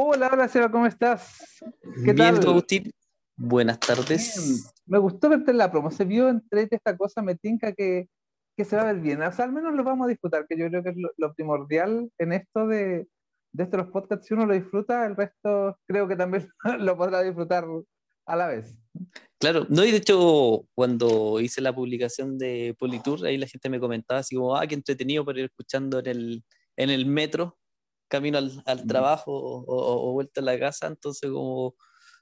Hola, hola Seba, ¿cómo estás? ¿Qué Bien, tal? Agustín? Buenas tardes. Me gustó verte en la promo. Se vio entre esta cosa, me tinca que, se va a ver bien. O sea, al menos lo vamos a disfrutar, que yo creo que es lo, primordial en esto de, de estos podcasts. Si uno lo disfruta, el resto creo que también lo podrá disfrutar a la vez. Claro, no, y de hecho, cuando hice la publicación de Politour, ahí la gente me comentaba así como, ah, qué entretenido para ir escuchando en el, en el metro, camino al, al trabajo o, o, vuelta a la casa, entonces como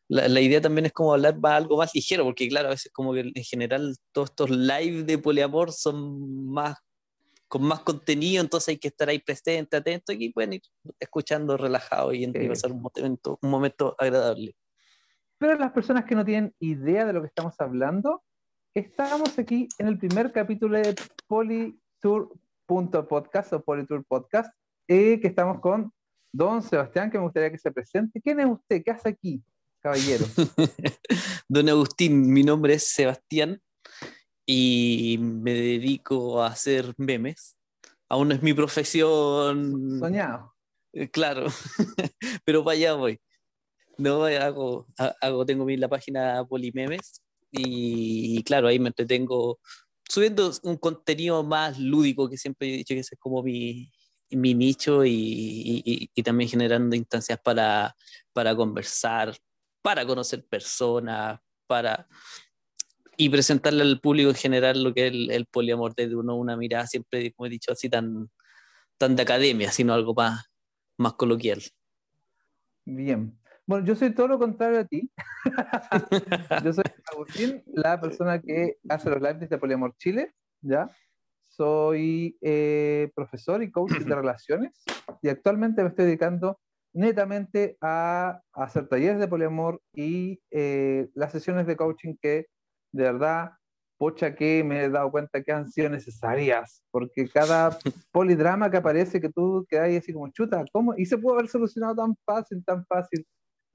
la, la, idea también es como hablar más, algo más ligero, porque claro, a veces como que en general todos estos live de poliamor son más con más contenido, entonces hay que estar ahí presente, atento, y pueden ir escuchando relajado y, y pasar un momento, un momento agradable. Pero las personas que no tienen idea de lo que estamos hablando, estamos aquí en el primer capítulo de Politour.podcast o Politour Podcast, eh, que estamos con don Sebastián, que me gustaría que se presente. ¿Quién es usted? ¿Qué hace aquí, caballero? don Agustín, mi nombre es Sebastián y me dedico a hacer memes. Aún no es mi profesión. Soñado. Eh, claro, pero para allá voy. No, hago, hago tengo la página Polimemes y, claro, ahí me entretengo subiendo un contenido más lúdico que siempre he dicho que ese es como mi, mi nicho y, y, también generando instancias para, para conversar, para conocer personas, para y presentarle al público en general lo que es el, el poliamor desde uno, una mirada siempre, como he dicho, así tan, tan de academia, sino algo más, más coloquial. Bien. Bueno, yo soy todo lo contrario a ti. yo soy Agustín, la persona que hace los lives de Poliamor Chile, ¿ya? Soy eh, profesor y coach de relaciones y actualmente me estoy dedicando netamente a, hacer talleres de poliamor y eh, las sesiones de coaching que de verdad, pocha que me he dado cuenta que han sido necesarias, porque cada polidrama que aparece que tú quedas así como chuta, ¿cómo? Y se pudo haber solucionado tan fácil, tan fácil.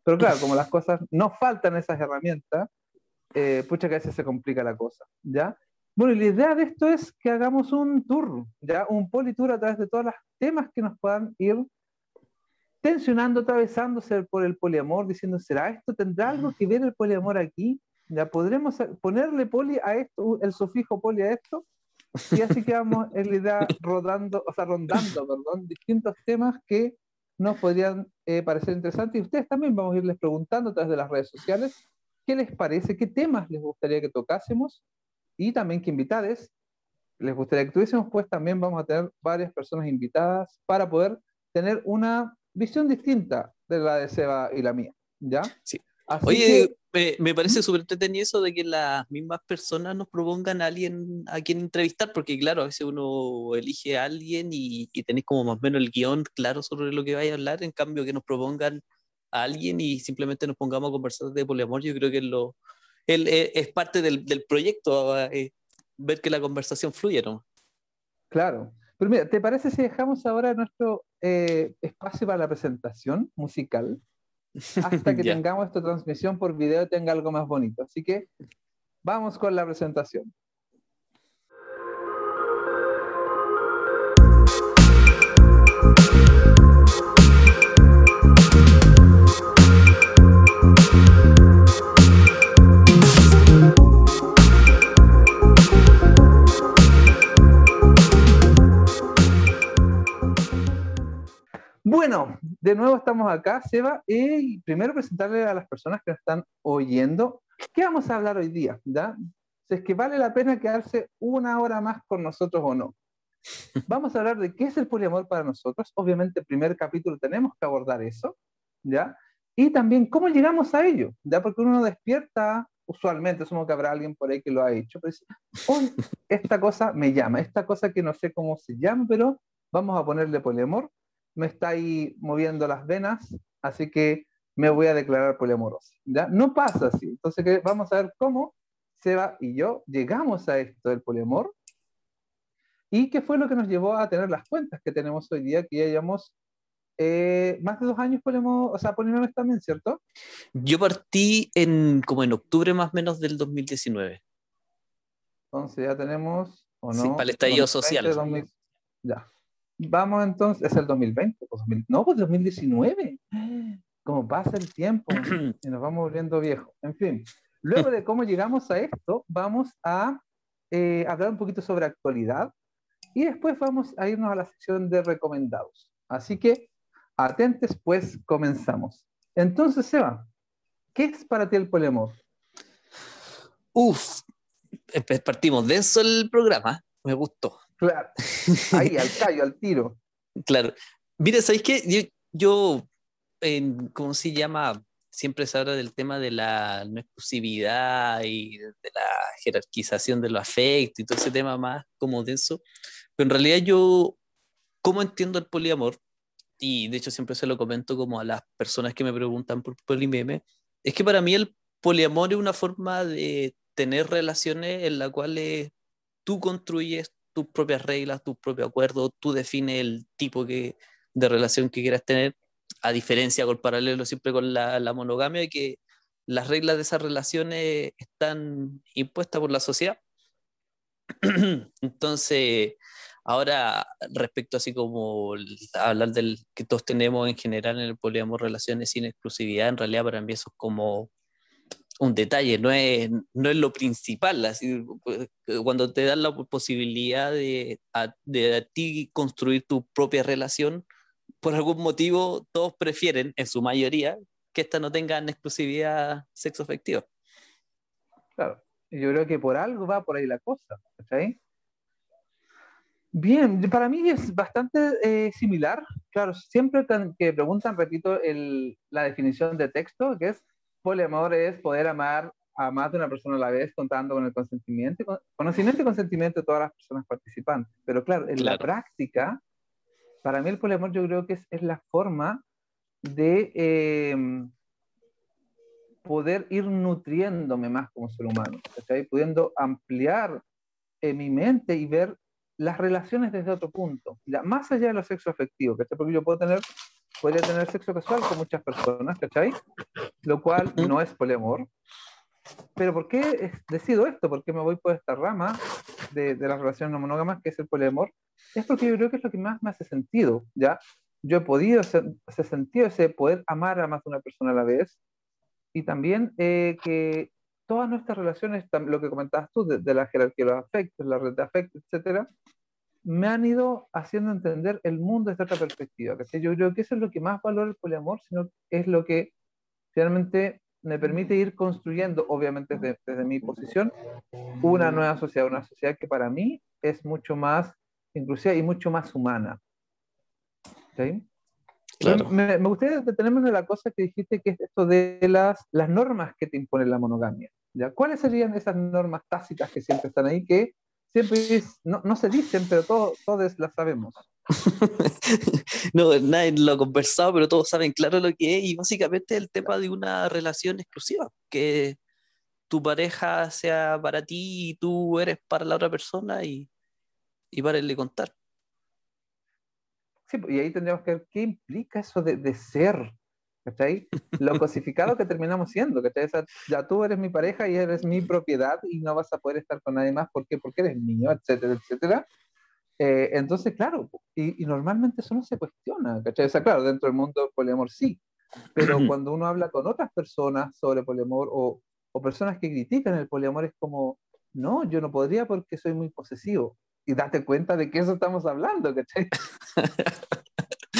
Pero claro, como las cosas no faltan esas herramientas, eh, pucha que a veces se complica la cosa, ¿ya? Bueno, y la idea de esto es que hagamos un tour, ¿ya? Un politour a través de todos los temas que nos puedan ir tensionando, atravesándose por el poliamor, diciendo, ¿será esto? ¿Tendrá algo que ver el poliamor aquí? ¿Ya podremos ponerle poli a esto, el sufijo poli a esto? Y así que vamos en la idea rodando, o sea, rondando, perdón, distintos temas que nos podrían eh, parecer interesantes. Y ustedes también vamos a irles preguntando a través de las redes sociales qué les parece, qué temas les gustaría que tocásemos y también qué invitades les gustaría que tuviésemos, pues también vamos a tener varias personas invitadas para poder tener una visión distinta de la de Seba y la mía. ¿Ya? Sí. Oye, me, parece súper entretenido eso de que las mismas personas nos propongan a alguien a quien entrevistar, porque claro, a veces uno elige a alguien y, y tenéis como más o menos el guion claro sobre lo que vaya a hablar, en cambio que nos propongan a alguien y simplemente nos pongamos a conversar de poliamor, yo creo que es, lo, eh, es parte del, del proyecto, eh, ver que la conversación fluye, ¿no? Claro. Pero mira, ¿te parece si dejamos ahora nuestro eh, espacio para la presentación musical? hasta que tengamos esta transmisión por video tenga algo más bonito. Así que vamos con la presentación. Bueno, de nuevo estamos acá, Seba, y primero presentarle a las personas que nos están oyendo qué vamos a hablar hoy día, ¿ya? Si es que vale la pena quedarse una hora más con nosotros o no. Vamos a hablar de qué es el poliamor para nosotros. Obviamente, primer capítulo tenemos que abordar eso, ¿ya? Y también cómo llegamos a ello, ¿ya? Porque uno despierta, usualmente, supongo que habrá alguien por ahí que lo ha hecho, pero dice, esta cosa me llama, esta cosa que no sé cómo se llama, pero vamos a ponerle poliamor me está ahí moviendo las venas, así que me voy a declarar poliamoroso. ¿ya? No pasa así. Entonces, vamos a ver cómo Seba y yo llegamos a esto del poliamor y qué fue lo que nos llevó a tener las cuentas que tenemos hoy día, que ya llevamos eh, más de dos años poliamor, o sea, poliamor también, ¿cierto? Yo partí en como en octubre más o menos del 2019. Entonces ya tenemos, ¿o no? Sí, para el estallido social. ya. Vamos entonces, es el 2020, no, pues 2019. como pasa el tiempo y nos vamos volviendo viejos. En fin, luego de cómo llegamos a esto, vamos a eh, hablar un poquito sobre actualidad y después vamos a irnos a la sección de recomendados. Así que atentes, pues comenzamos. Entonces, Seba, ¿qué es para ti el poliamor? Uf, partimos denso el programa, me gustó. Claro, ahí al callo, al tiro. Claro. Mira, ¿sabéis qué? Yo, en, ¿cómo se llama? Siempre se habla del tema de la no exclusividad y de la jerarquización de los afectos y todo ese tema más como denso. Pero en realidad yo, ¿cómo entiendo el poliamor? Y de hecho siempre se lo comento como a las personas que me preguntan por polimeme, es que para mí el poliamor es una forma de tener relaciones en las cuales tú construyes tus propias reglas, tus propios acuerdos, tú defines el tipo que, de relación que quieras tener, a diferencia con paralelo siempre con la, la monogamia, que las reglas de esas relaciones están impuestas por la sociedad. Entonces, ahora respecto así como hablar del que todos tenemos en general en el poliamor relaciones sin exclusividad, en realidad para mí eso es como un detalle, no es, no es lo principal. Así, pues, cuando te dan la posibilidad de a, de ti construir tu propia relación, por algún motivo todos prefieren, en su mayoría, que esta no tengan exclusividad sexo afectiva. Claro, yo creo que por algo va por ahí la cosa, ¿sí? Bien, para mí es bastante eh, similar. Claro, siempre que preguntan, repito, el, la definición de texto, que es poliamor es poder amar a más de una persona a la vez, contando con el consentimiento, conocimiento y consentimiento de todas las personas participantes. Pero claro, en la práctica, para mí el poliamor yo creo que es, es la forma de eh, poder ir nutriéndome más como ser humano, ¿sí? pudiendo ampliar en mi mente y ver las relaciones desde otro punto, ya, más allá de lo sexo afectivo, porque yo puedo tener podría tener sexo casual con muchas personas, ¿cachai? Lo cual no es poliamor. Pero ¿por qué decido esto? ¿Por qué me voy por esta rama de, de las relaciones no monógamas, que es el poliamor? Es porque yo creo que es lo que más me hace sentido, ¿ya? Yo he podido hacer, ese sentido, ese poder amar a más de una persona a la vez, y también eh, que todas nuestras relaciones, lo que comentabas tú, de, de, la jerarquía de los afectos, la red de afectos, etcétera, me han ido haciendo entender el mundo desde otra perspectiva. Yo creo que eso es lo que más valora el poliamor, sino es lo que finalmente me permite ir construyendo, obviamente desde, mi posición, una nueva sociedad, una sociedad que para mí es mucho más inclusiva y mucho más humana. ¿Sí? Me, me, gustaría detenerme en la cosa que dijiste, que es esto de las, las normas que te impone la monogamia. ¿ya? ¿Cuáles serían esas normas tácitas que siempre están ahí que siempre no, no, se dicen, pero todos, todos las sabemos. no, nadie lo ha conversado, pero todos saben claro lo que es y básicamente el tema de una relación exclusiva, que tu pareja sea para ti y tú eres para la otra persona y, y para de contar. Sí, y ahí tendríamos que ver qué implica eso de, de ser, ¿cachai? Lo cosificado que terminamos siendo, ¿cachai? ya tú eres mi pareja y eres mi propiedad y no vas a poder estar con nadie más porque, porque eres niño, etcétera, etcétera. Eh, entonces, claro, y, y, normalmente eso no se cuestiona, ¿cachai? O sea, claro, dentro del mundo del poliamor sí, pero cuando uno habla con otras personas sobre poliamor o, o personas que critican el poliamor es como, no, yo no podría porque soy muy posesivo. Y date cuenta de que eso estamos hablando, ¿cachai?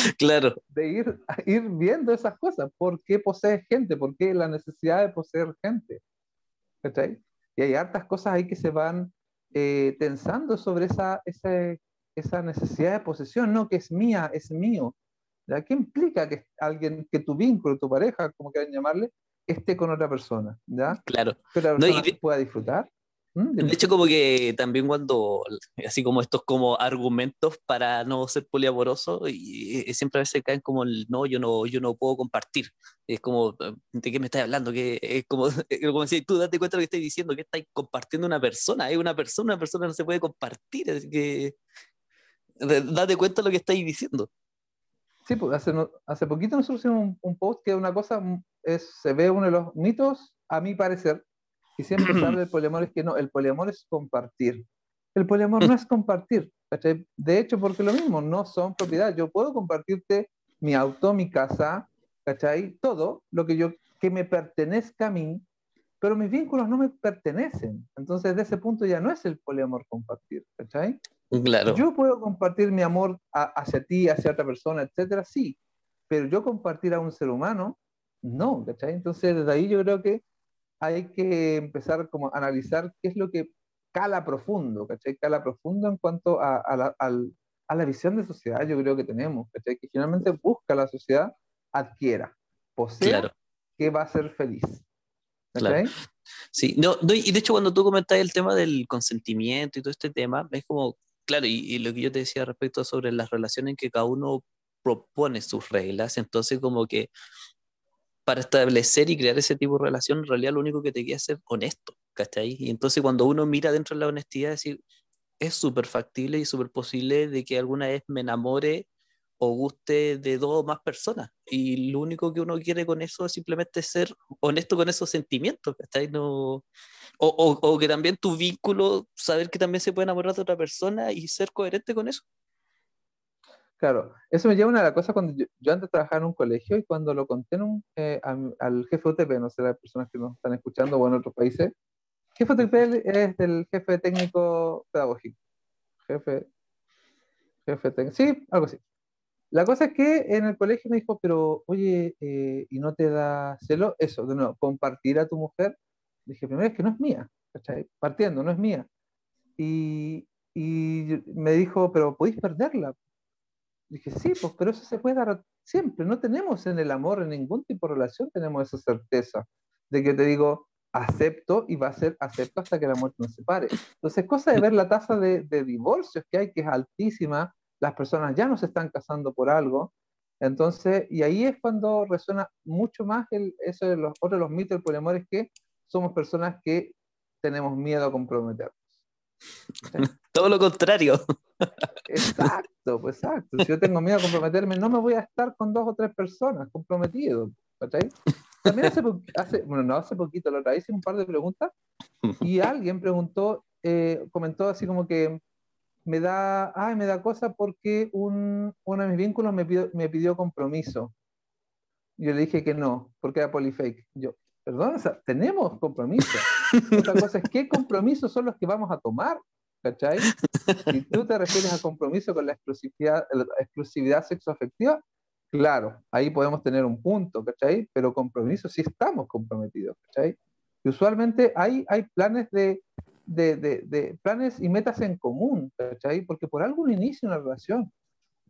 Claro. De ir, ir viendo esas cosas. ¿Por qué posees gente? ¿Por qué la necesidad de poseer gente? ¿Cachai? Y hay hartas cosas ahí que se van eh, tensando sobre esa, esa, esa, necesidad de posesión, no que es mía, es mío. ¿ya? ¿Qué implica que alguien, que tu vínculo, tu pareja, como quieran llamarle, esté con otra persona? ¿ya? Claro. Que la persona no, y... pueda disfrutar. ¿Mm? De hecho, como que también cuando, así como estos como argumentos para no ser poliamoroso, y, y siempre a veces caen como el no, yo no, yo no puedo compartir. Es como, ¿de qué me estás hablando? Que es como, como decir, tú date cuenta de lo que estás diciendo, que estás compartiendo una persona, es una persona, una persona no se puede compartir, así que date cuenta de lo que estáis diciendo. Sí, pues hace, hace poquito nosotros hicimos un, un post que una cosa es, se ve uno de los mitos, a mi parecer, y siempre se habla del poliamor, es que no, el poliamor es compartir. El poliamor no es compartir, ¿cachai? De hecho, porque lo mismo, no son propiedad. Yo puedo compartirte mi auto, mi casa, ¿cachai? Todo lo que yo, que me pertenezca a mí, pero mis vínculos no me pertenecen. Entonces, de ese punto ya no es el poliamor compartir, ¿cachai? Claro. Yo puedo compartir mi amor hacia ti, hacia otra persona, etcétera, sí, pero yo compartir a un ser humano, no, ¿cachai? Entonces, desde ahí yo creo que hay que empezar como a analizar qué es lo que cala profundo, ¿cachai? Cala profundo en cuanto a, la, a la, visión de sociedad, yo creo que tenemos, ¿cachai? Que finalmente busca la sociedad adquiera, posea, que va a ser feliz. Claro. Sí, no, y de hecho cuando tú comentas el tema del consentimiento y todo este tema, es como, claro, y, lo que yo te decía respecto sobre las relaciones en que cada uno propone sus reglas, entonces como que para establecer y crear ese tipo de relación, en realidad lo único que te queda es ser honesto, ¿cachai? Y entonces cuando uno mira dentro de la honestidad, decir, es súper factible y súper posible de que alguna vez me enamore o guste de dos o más personas. Y lo único que uno quiere con eso es simplemente ser honesto con esos sentimientos, ¿cachai? No, o, o, o, que también tu vínculo, saber que también se puede enamorar de otra persona y ser coherente con eso. Claro, eso me lleva a una de las cosas cuando yo, antes trabajaba en un colegio y cuando lo conté eh, al jefe UTP, no sé las personas que nos están escuchando o en otros países, jefe UTP es el jefe técnico pedagógico. Jefe, jefe técnico, sí, algo así. La cosa es que en el colegio me dijo, pero oye, eh, ¿y no te da celo? Eso, de nuevo, compartir a tu mujer. Dije, primero es que no es mía, ¿cachai? Partiendo, no es mía. Y, y me dijo, pero podéis perderla. Dije, sí, pues, pero eso se puede dar siempre. No tenemos en el amor, en ningún tipo de relación, tenemos esa certeza de que te digo, acepto y va a ser acepto hasta que la muerte nos separe. Entonces, cosa de ver la tasa de, divorcios que hay, que es altísima, las personas ya no se están casando por algo. Entonces, y ahí es cuando resuena mucho más eso de los, otro de los mitos del poliamor, es que somos personas que tenemos miedo a comprometernos. Todo lo contrario. Exacto, pues exacto. Si yo tengo miedo a comprometerme, no me voy a estar con dos o tres personas comprometidos. También hace, hace, bueno, no hace poquito, la otra hice un par de preguntas y alguien preguntó, eh, comentó así como que me da, ay, me da cosa porque un, uno de mis vínculos me pidió, me pidió compromiso. Yo le dije que no, porque era polifake. Yo, perdón, o sea, tenemos compromiso. Otra cosa es qué compromisos son los que vamos a tomar, ¿cachai? Si tú te refieres a compromiso con la exclusividad, la exclusividad sexoafectiva, claro, ahí podemos tener un punto, ¿cachai? Pero compromiso sí estamos comprometidos, ¿cachai? Y usualmente hay, hay planes de de, de, de, planes y metas en común, ¿cachai? Porque por algo uno inicia una relación,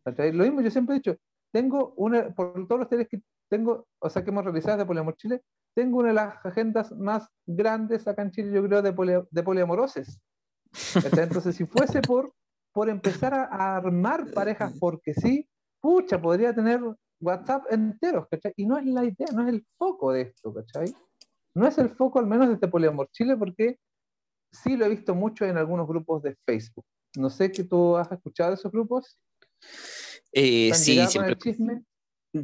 ¿cachai? Lo mismo, yo siempre he dicho, tengo una, por todos los talleres que tengo, o sea, que hemos realizado de Poliamor Chile, tengo una de las agendas más grandes acá en Chile, yo creo, de, poli, de poliamoroses. Entonces, si fuese por, por empezar a, armar parejas porque sí, pucha, podría tener WhatsApp enteros, ¿cachai? Y no es la idea, no es el foco de esto, ¿cachai? No es el foco al menos de este Poliamor Chile porque sí lo he visto mucho en algunos grupos de Facebook. No sé que tú has escuchado de esos grupos. Eh, sí, siempre.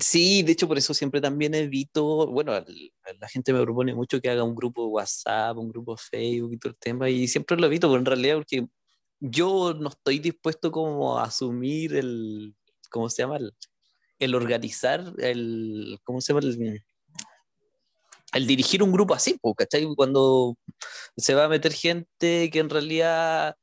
Sí, de hecho por eso siempre también evito, bueno, la gente me propone mucho que haga un grupo de WhatsApp, un grupo de Facebook y todo el tema, y siempre lo evito, pero en realidad porque yo no estoy dispuesto como a asumir el, ¿cómo se llama? El, organizar, el, ¿cómo se llama? El, el dirigir un grupo así, ¿cachai? Cuando se va a meter gente que en realidad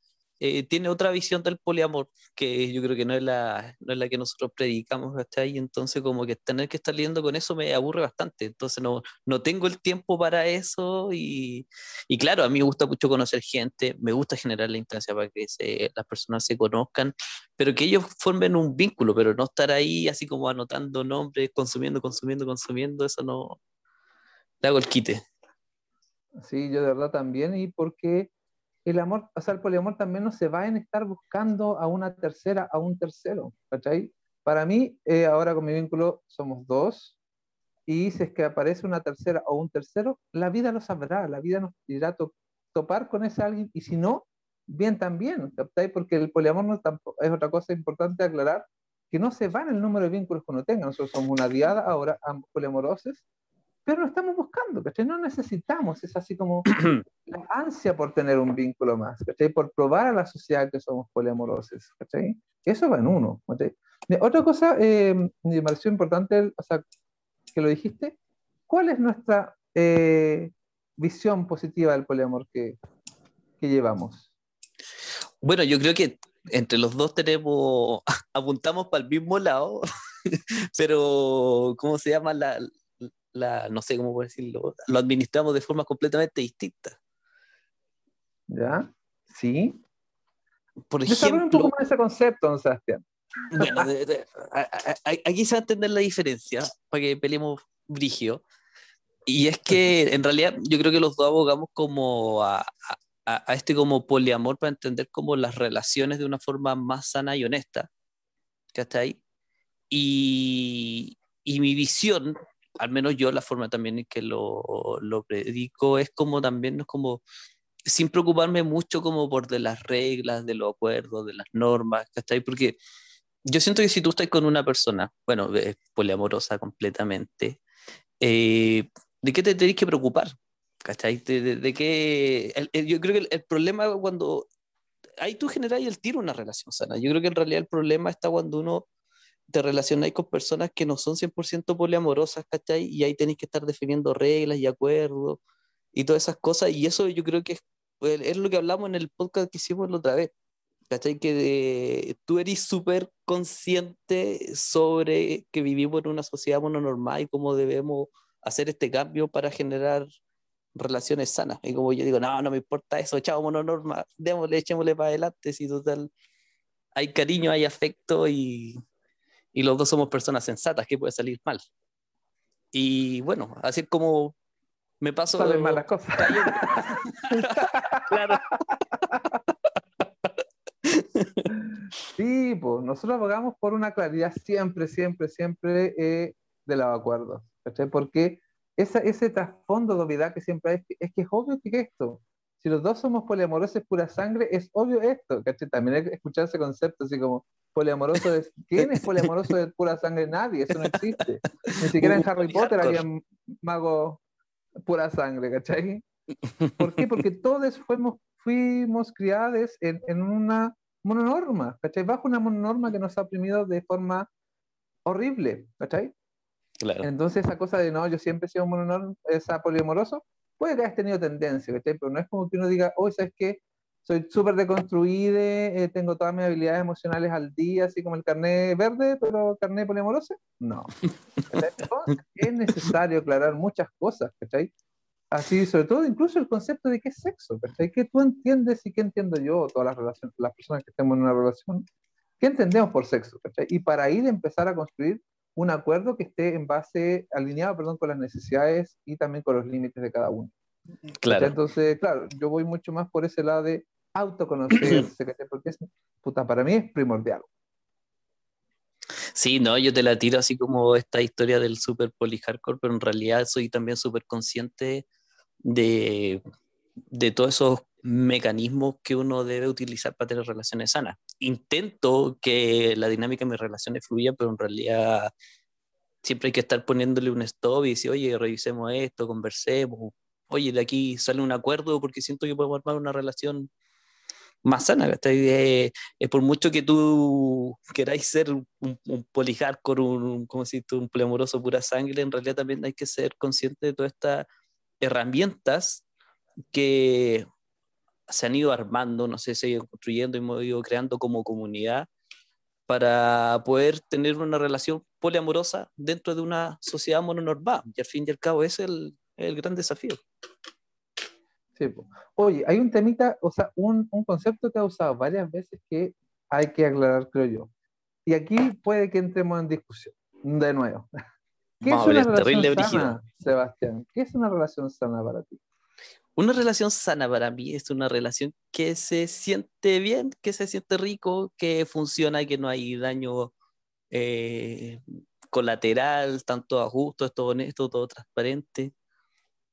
eh, tiene otra visión del poliamor, que yo creo que no es la, no es la que nosotros predicamos, ¿cachai? Entonces como que tener que estar lidiando con eso me aburre bastante, entonces no, no tengo el tiempo para eso y, y claro, a mí me gusta mucho conocer gente, me gusta generar la instancia para que se, las personas se conozcan, pero que ellos formen un vínculo, pero no estar ahí así como anotando nombres, consumiendo, consumiendo, consumiendo, eso no, hago el quite. Sí, yo de verdad también, y porque el amor, o sea, el poliamor también no se va a estar buscando a una tercera, a un tercero, ¿cachai? Para mí, eh, ahora con mi vínculo somos dos, y si es que aparece una tercera o un tercero, la vida lo sabrá, la vida nos irá a topar con ese alguien, y si no, bien también, ¿cachai? Porque el poliamor no es otra cosa importante aclarar, que no se va en el número de vínculos que uno tenga, nosotros somos una diada ahora, ambos poliamorosos, pero lo estamos buscando, ¿cachai? No necesitamos, es así como la ansia por tener un vínculo más, ¿cachai? Por probar a la sociedad que somos poliamorosos, ¿cachai? Eso va en uno, ¿cachai? Otra cosa, eh, me pareció importante, o sea, que lo dijiste, ¿cuál es nuestra eh, visión positiva del poliamor que, que llevamos? Bueno, yo creo que entre los dos tenemos, apuntamos para el mismo lado, pero ¿cómo se llama? La, la, no sé cómo decirlo, lo administramos de forma completamente distinta. ¿Ya? Sí. Por ejemplo, un poco más ese concepto, don Sebastián. Bueno, aquí se va a entender la diferencia para que peleemos brigio. Y es que en realidad yo creo que los dos abogamos como a, a, este como poliamor para entender como las relaciones de una forma más sana y honesta. está ahí? Y, y mi visión, al menos yo, la forma también en que lo, lo predico, es como también, es como sin preocuparme mucho como por de las reglas, de los acuerdos, de las normas, ahí? Porque yo siento que si tú estás con una persona, bueno, poliamorosa completamente, eh, ¿de qué te tenés que preocupar? ¿Cachai? De, de, que yo creo que el, problema cuando ahí tú generas el tiro una relación sana. Yo creo que en realidad el problema está cuando uno te relaciona con personas que no son 100% poliamorosas, ¿cachai? Y ahí tenés que estar definiendo reglas y acuerdos y todas esas cosas. Y eso yo creo que es, es lo que hablamos en el podcast que hicimos la otra vez. ¿Cachai? Que tú eres súper consciente sobre que vivimos en una sociedad mononormal y cómo debemos hacer este cambio para generar relaciones sanas. Y como yo digo, no, no me importa eso, chao, mononorma, démosle, echémosle para adelante, si total hay cariño, hay afecto y, y los dos somos personas sensatas, que puede salir mal? Y bueno, así es como me paso. Salen malas cosas. claro. Sí, pues nosotros abogamos por una claridad siempre, siempre, siempre eh, de los acuerdos. ¿cachai? Porque esa, ese trasfondo de obviedad que siempre hay, es que es obvio que esto, si los dos somos poliamorosos pura sangre, es obvio esto, ¿cachai? También hay que escuchar ese concepto, así como poliamoroso de, ¿quién es poliamoroso de pura sangre? Nadie, eso no existe. Ni siquiera en Harry Potter había magos pura sangre, ¿cachai? ¿Por qué? Porque todos fuimos, fuimos criados en, en una mononorma, ¿cachai? Bajo una mononorma que nos ha oprimido de forma horrible, ¿cachai? Entonces esa cosa de no, yo siempre he sido mononorma, esa poliamoroso, puede que hayas tenido tendencia, ¿cachai? Pero no es como que uno diga, oh, ¿sabes qué? Soy súper deconstruido, eh, tengo todas mis habilidades emocionales al día, así como el carnet verde, pero carnet poliamoroso, no. es necesario aclarar muchas cosas, ¿cachai? Así, sobre todo, incluso el concepto de qué es sexo, ¿cachai? ¿Qué tú entiendes y qué entiendo yo, todas las relaciones, las personas que estemos en una relación? ¿Qué entendemos por sexo? ¿cachai? Y para ir a empezar a construir un acuerdo que esté en base, alineado, perdón, con las necesidades y también con los límites de cada uno. Claro. Entonces, claro, yo voy mucho más por ese lado de autoconocerse, porque es, puta, para mí es primordial. Sí, no, yo te la tiro así como esta historia del super hardcore, pero en realidad soy también súper consciente de, de todos esos mecanismos que uno debe utilizar para tener relaciones sanas. Intento que la dinámica de mis relaciones fluya, pero en realidad siempre hay que estar poniéndole un stop y decir, oye, revisemos esto, conversemos, oye, de aquí sale un acuerdo porque siento que podemos armar una relación más sana. Es, por mucho que tú queráis ser un, un con un, como si tú, un plemoroso pura sangre, en realidad también hay que ser consciente de todas estas herramientas que se han ido armando, no sé, se han ido construyendo y hemos ido creando como comunidad para poder tener una relación poliamorosa dentro de una sociedad mononormal. Y al fin y al cabo ese es el, el gran desafío. Sí, Oye, hay un temita, o sea, un, un, concepto que ha usado varias veces que hay que aclarar, creo yo. Y aquí puede que entremos en discusión, de nuevo. ¿Qué es una relación sana, Sebastián? ¿Qué es una relación sana para ti? Una relación sana para mí es una relación que se siente bien, que se siente rico, que funciona, que no hay daño eh, colateral, tanto ajusto, todo honesto, todo transparente.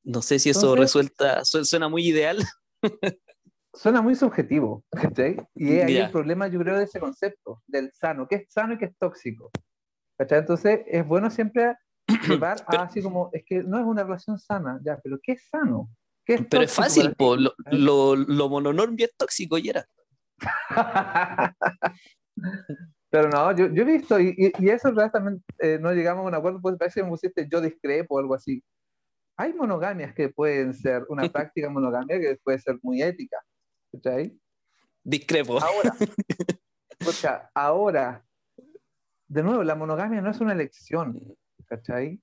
No sé si eso resuelta, suena muy ideal. suena muy subjetivo, Y hay el problema, yo creo, de ese concepto, del sano, que es sano y que es tóxico. Entonces, es bueno siempre llevar a así como, es que no es una relación sana, ya, pero ¿qué es sano? Pero es fácil, lo, lo, lo mononormio es tóxico y era. Pero no, yo, yo he visto, y, y, eso realmente eh, no llegamos a un acuerdo, pues parece que me pusiste yo discrepo o algo así. Hay monogamias que pueden ser, una práctica monogamia que puede ser muy ética. ¿Cachai? Discrepo. Ahora, sea, ahora, de nuevo, la monogamia no es una elección, ¿cachai?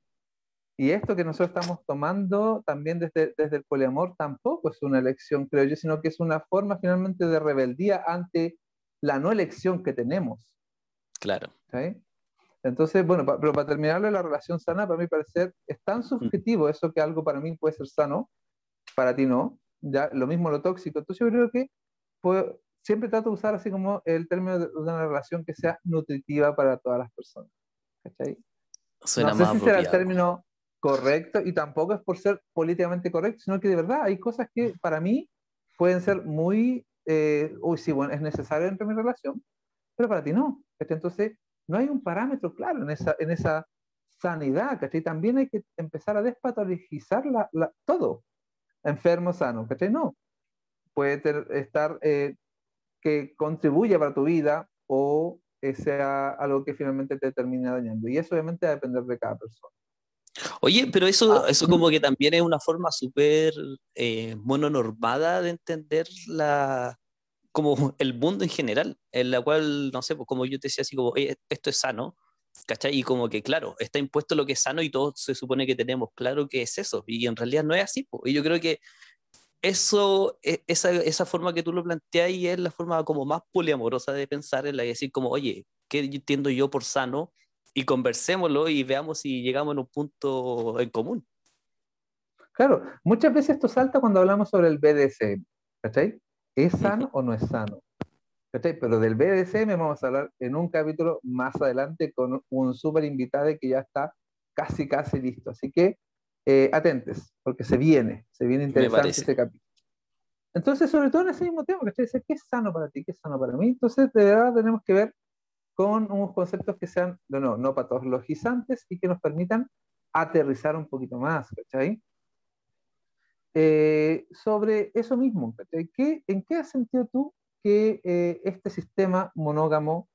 Y esto que nosotros estamos tomando también desde, desde el poliamor tampoco es una elección, creo yo, sino que es una forma finalmente de rebeldía ante la no elección que tenemos. Claro. Entonces, bueno, pero para terminarlo, la relación sana, para mí parecer, es tan subjetivo eso que algo para mí puede ser sano, para ti no, ya lo mismo lo tóxico. Entonces yo creo que siempre trato de usar así como el término de una relación que sea nutritiva para todas las personas. ¿Cachai? Suena no sé si será el término correcto y tampoco es por ser políticamente correcto, sino que de verdad hay cosas que para mí pueden ser muy, eh, uy, sí, bueno, es necesario dentro de mi relación, pero para ti no. Entonces, no hay un parámetro claro en esa, en esa sanidad. También hay que empezar a despatologizar la, todo. Enfermo, sano, ¿cachai? No. Puede estar eh, que contribuya para tu vida o sea algo que finalmente te termine dañando. Y eso obviamente va a depender de cada persona. Oye, pero eso, ah, eso como que también es una forma súper eh, mononormada de entender la, como el mundo en general, en la cual, no sé, pues como yo te decía así como, esto es sano, ¿cachai? Y como que, claro, está impuesto lo que es sano y todos se supone que tenemos claro que es eso, y en realidad no es así, pues. y yo creo que eso, e, esa, esa forma que tú lo planteas y es la forma como más poliamorosa de pensar, en la de decir como, oye, ¿qué entiendo yo por sano? Y conversémoslo y veamos si llegamos a un punto en común. Claro, muchas veces esto salta cuando hablamos sobre el BDSM, ¿cachai? ¿Es sano o no es sano? Pero del BDSM vamos a hablar en un capítulo más adelante con un súper invitado que ya está casi, casi listo. Así que eh, atentes, porque se viene, se viene interesante este capítulo. Entonces, sobre todo en ese mismo tema, ¿qué es sano para ti? ¿Qué es sano para mí? Entonces, de verdad tenemos que ver con unos conceptos que sean, no, no, no patologizantes y que nos permitan aterrizar un poquito más, ¿cachai? Eh, sobre eso mismo, ¿Qué, ¿en qué has sentido tú que eh, este sistema monógamo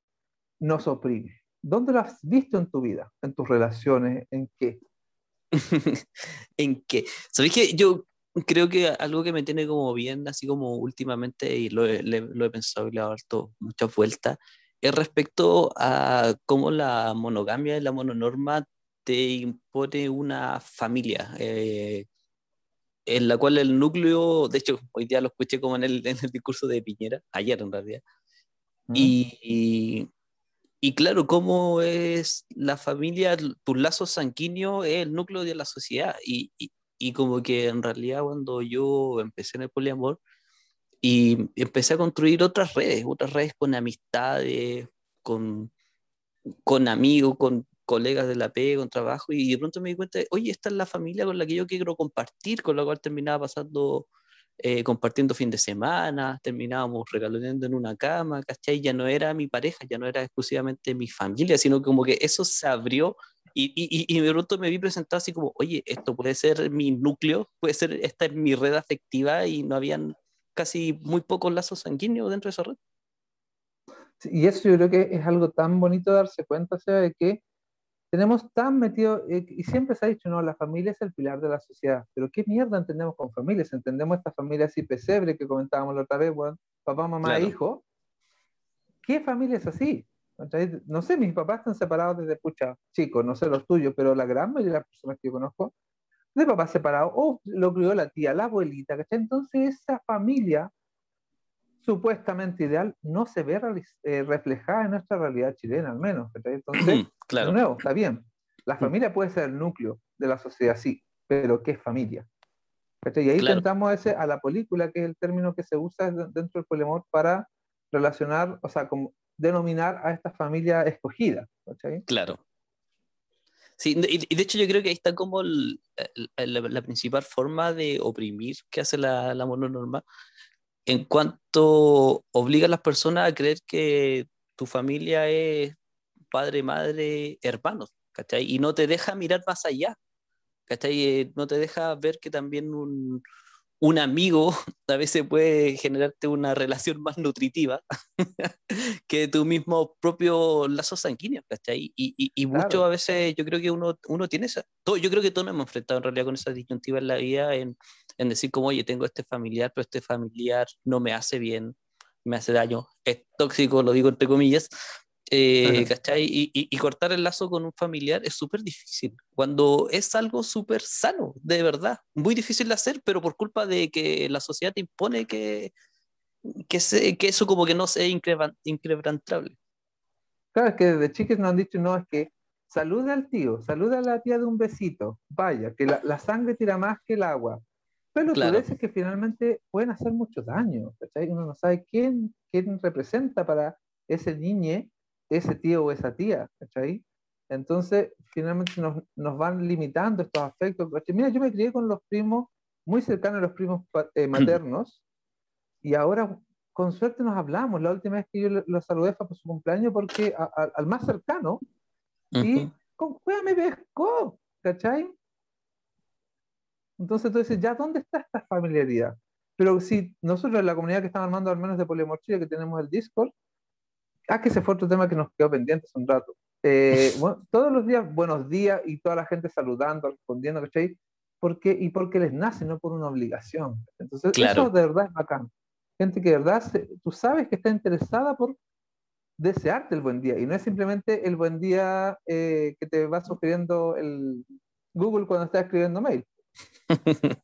nos oprime? ¿Dónde lo has visto en tu vida, en tus relaciones, en qué? ¿En qué? ¿Sabéis que yo creo que algo que me tiene como bien, así como últimamente, y lo, he pensado y le he dado muchas vueltas, es respecto a cómo la monogamia y la mononorma te impone una familia. Eh, en la cual el núcleo, de hecho, hoy día lo escuché como en el, en el discurso de Piñera, ayer en realidad, mm. y, y, claro, cómo es la familia, tus lazos sanguíneos es el núcleo de la sociedad, y, y, y, como que en realidad cuando yo empecé en el poliamor, y empecé a construir otras redes, otras redes con amistades, con, con amigos, con, colegas de la P, con trabajo, y de pronto me di cuenta, de, oye, esta es la familia con la que yo quiero compartir, con la cual terminaba pasando, eh, compartiendo fin de semana, terminábamos regalando en una cama, ¿cachai? Ya no era mi pareja, ya no era exclusivamente mi familia, sino como que eso se abrió y, y, y de pronto me vi presentado así como, oye, esto puede ser mi núcleo, puede ser, esta es mi red afectiva y no habían casi muy pocos lazos sanguíneos dentro de esa red. y eso yo creo que es algo tan bonito darse cuenta, o sea, de que tenemos tan metido, eh, y siempre se ha dicho, no, la familia es el pilar de la sociedad, pero ¿qué mierda entendemos con familias? Entendemos esta familia así pesebre que comentábamos la otra vez, bueno, papá, mamá, hijo. ¿Qué familia es así? No sé, mis papás están separados desde pucha, chicos, no sé los tuyos, pero la gran mayoría de las personas que yo conozco, de papás separados, o lo crió la tía, la abuelita, ¿cachai? Entonces esa familia supuestamente ideal no se ve eh, reflejada en nuestra realidad chilena, al menos. Entonces, claro. de nuevo, está bien. La mm. familia puede ser el núcleo de la sociedad, sí, pero ¿qué es familia? Y ahí intentamos ese, a la película, que es el término que se usa dentro del poliamor para relacionar, o sea, como denominar a esta familia escogida. Claro. Sí, y de hecho yo creo que ahí está como la, principal forma de oprimir que hace la, la mononorma, en cuanto obliga a las personas a creer que tu familia es padre, madre, hermanos, ¿cachai? Y no te deja mirar más allá, ¿cachai? Eh, no te deja ver que también un, un amigo a veces puede generarte una relación más nutritiva que tu mismo propio lazo sanguíneo, ¿cachai? Y, y, y mucho a veces yo creo que uno, uno tiene esa, todo, yo creo que todos nos hemos enfrentado en realidad con esa disyuntiva en la vida, en, en decir como, oye, tengo este familiar, pero este familiar no me hace bien, me hace daño, es tóxico, lo digo entre comillas, eh, ¿cachai? Y, y, cortar el lazo con un familiar es súper difícil, cuando es algo súper sano, de verdad, muy difícil de hacer, pero por culpa de que la sociedad te impone que, que, se, que eso como que no sea increbrantable. Claro, es que desde chiques nos han dicho, no, es que saluda al tío, saluda a la tía de un besito, vaya, que la, la sangre tira más que el agua. Pero claro. tú que finalmente pueden hacer mucho daño, ¿cachai? Uno no sabe quién, quién representa para ese niño ese tío o esa tía, ¿cachai? Entonces, finalmente nos, nos van limitando estos afectos. Mira, yo me crié con los primos, muy cercanos a los primos eh, maternos, y ahora con suerte nos hablamos. La última vez que yo lo, saludé fue por su cumpleaños porque al más cercano, y con cueva me pescó, ¿cachai? Entonces tú dices, ¿ya dónde está esta familiaridad? Pero si nosotros en la comunidad que estamos armando, al menos de Polimorchilla, que tenemos el Discord, Ah, que ese fue otro tema que nos quedó pendiente hace un rato. Eh, bueno, todos los días, buenos días y toda la gente saludando, respondiendo, ¿cachai? Porque, y porque les nace, no por una obligación. Entonces, eso de verdad es bacán. Gente que de verdad, tú sabes que está interesada por desearte el buen día y no es simplemente el buen día eh, que te va sugiriendo el Google cuando estás escribiendo mail.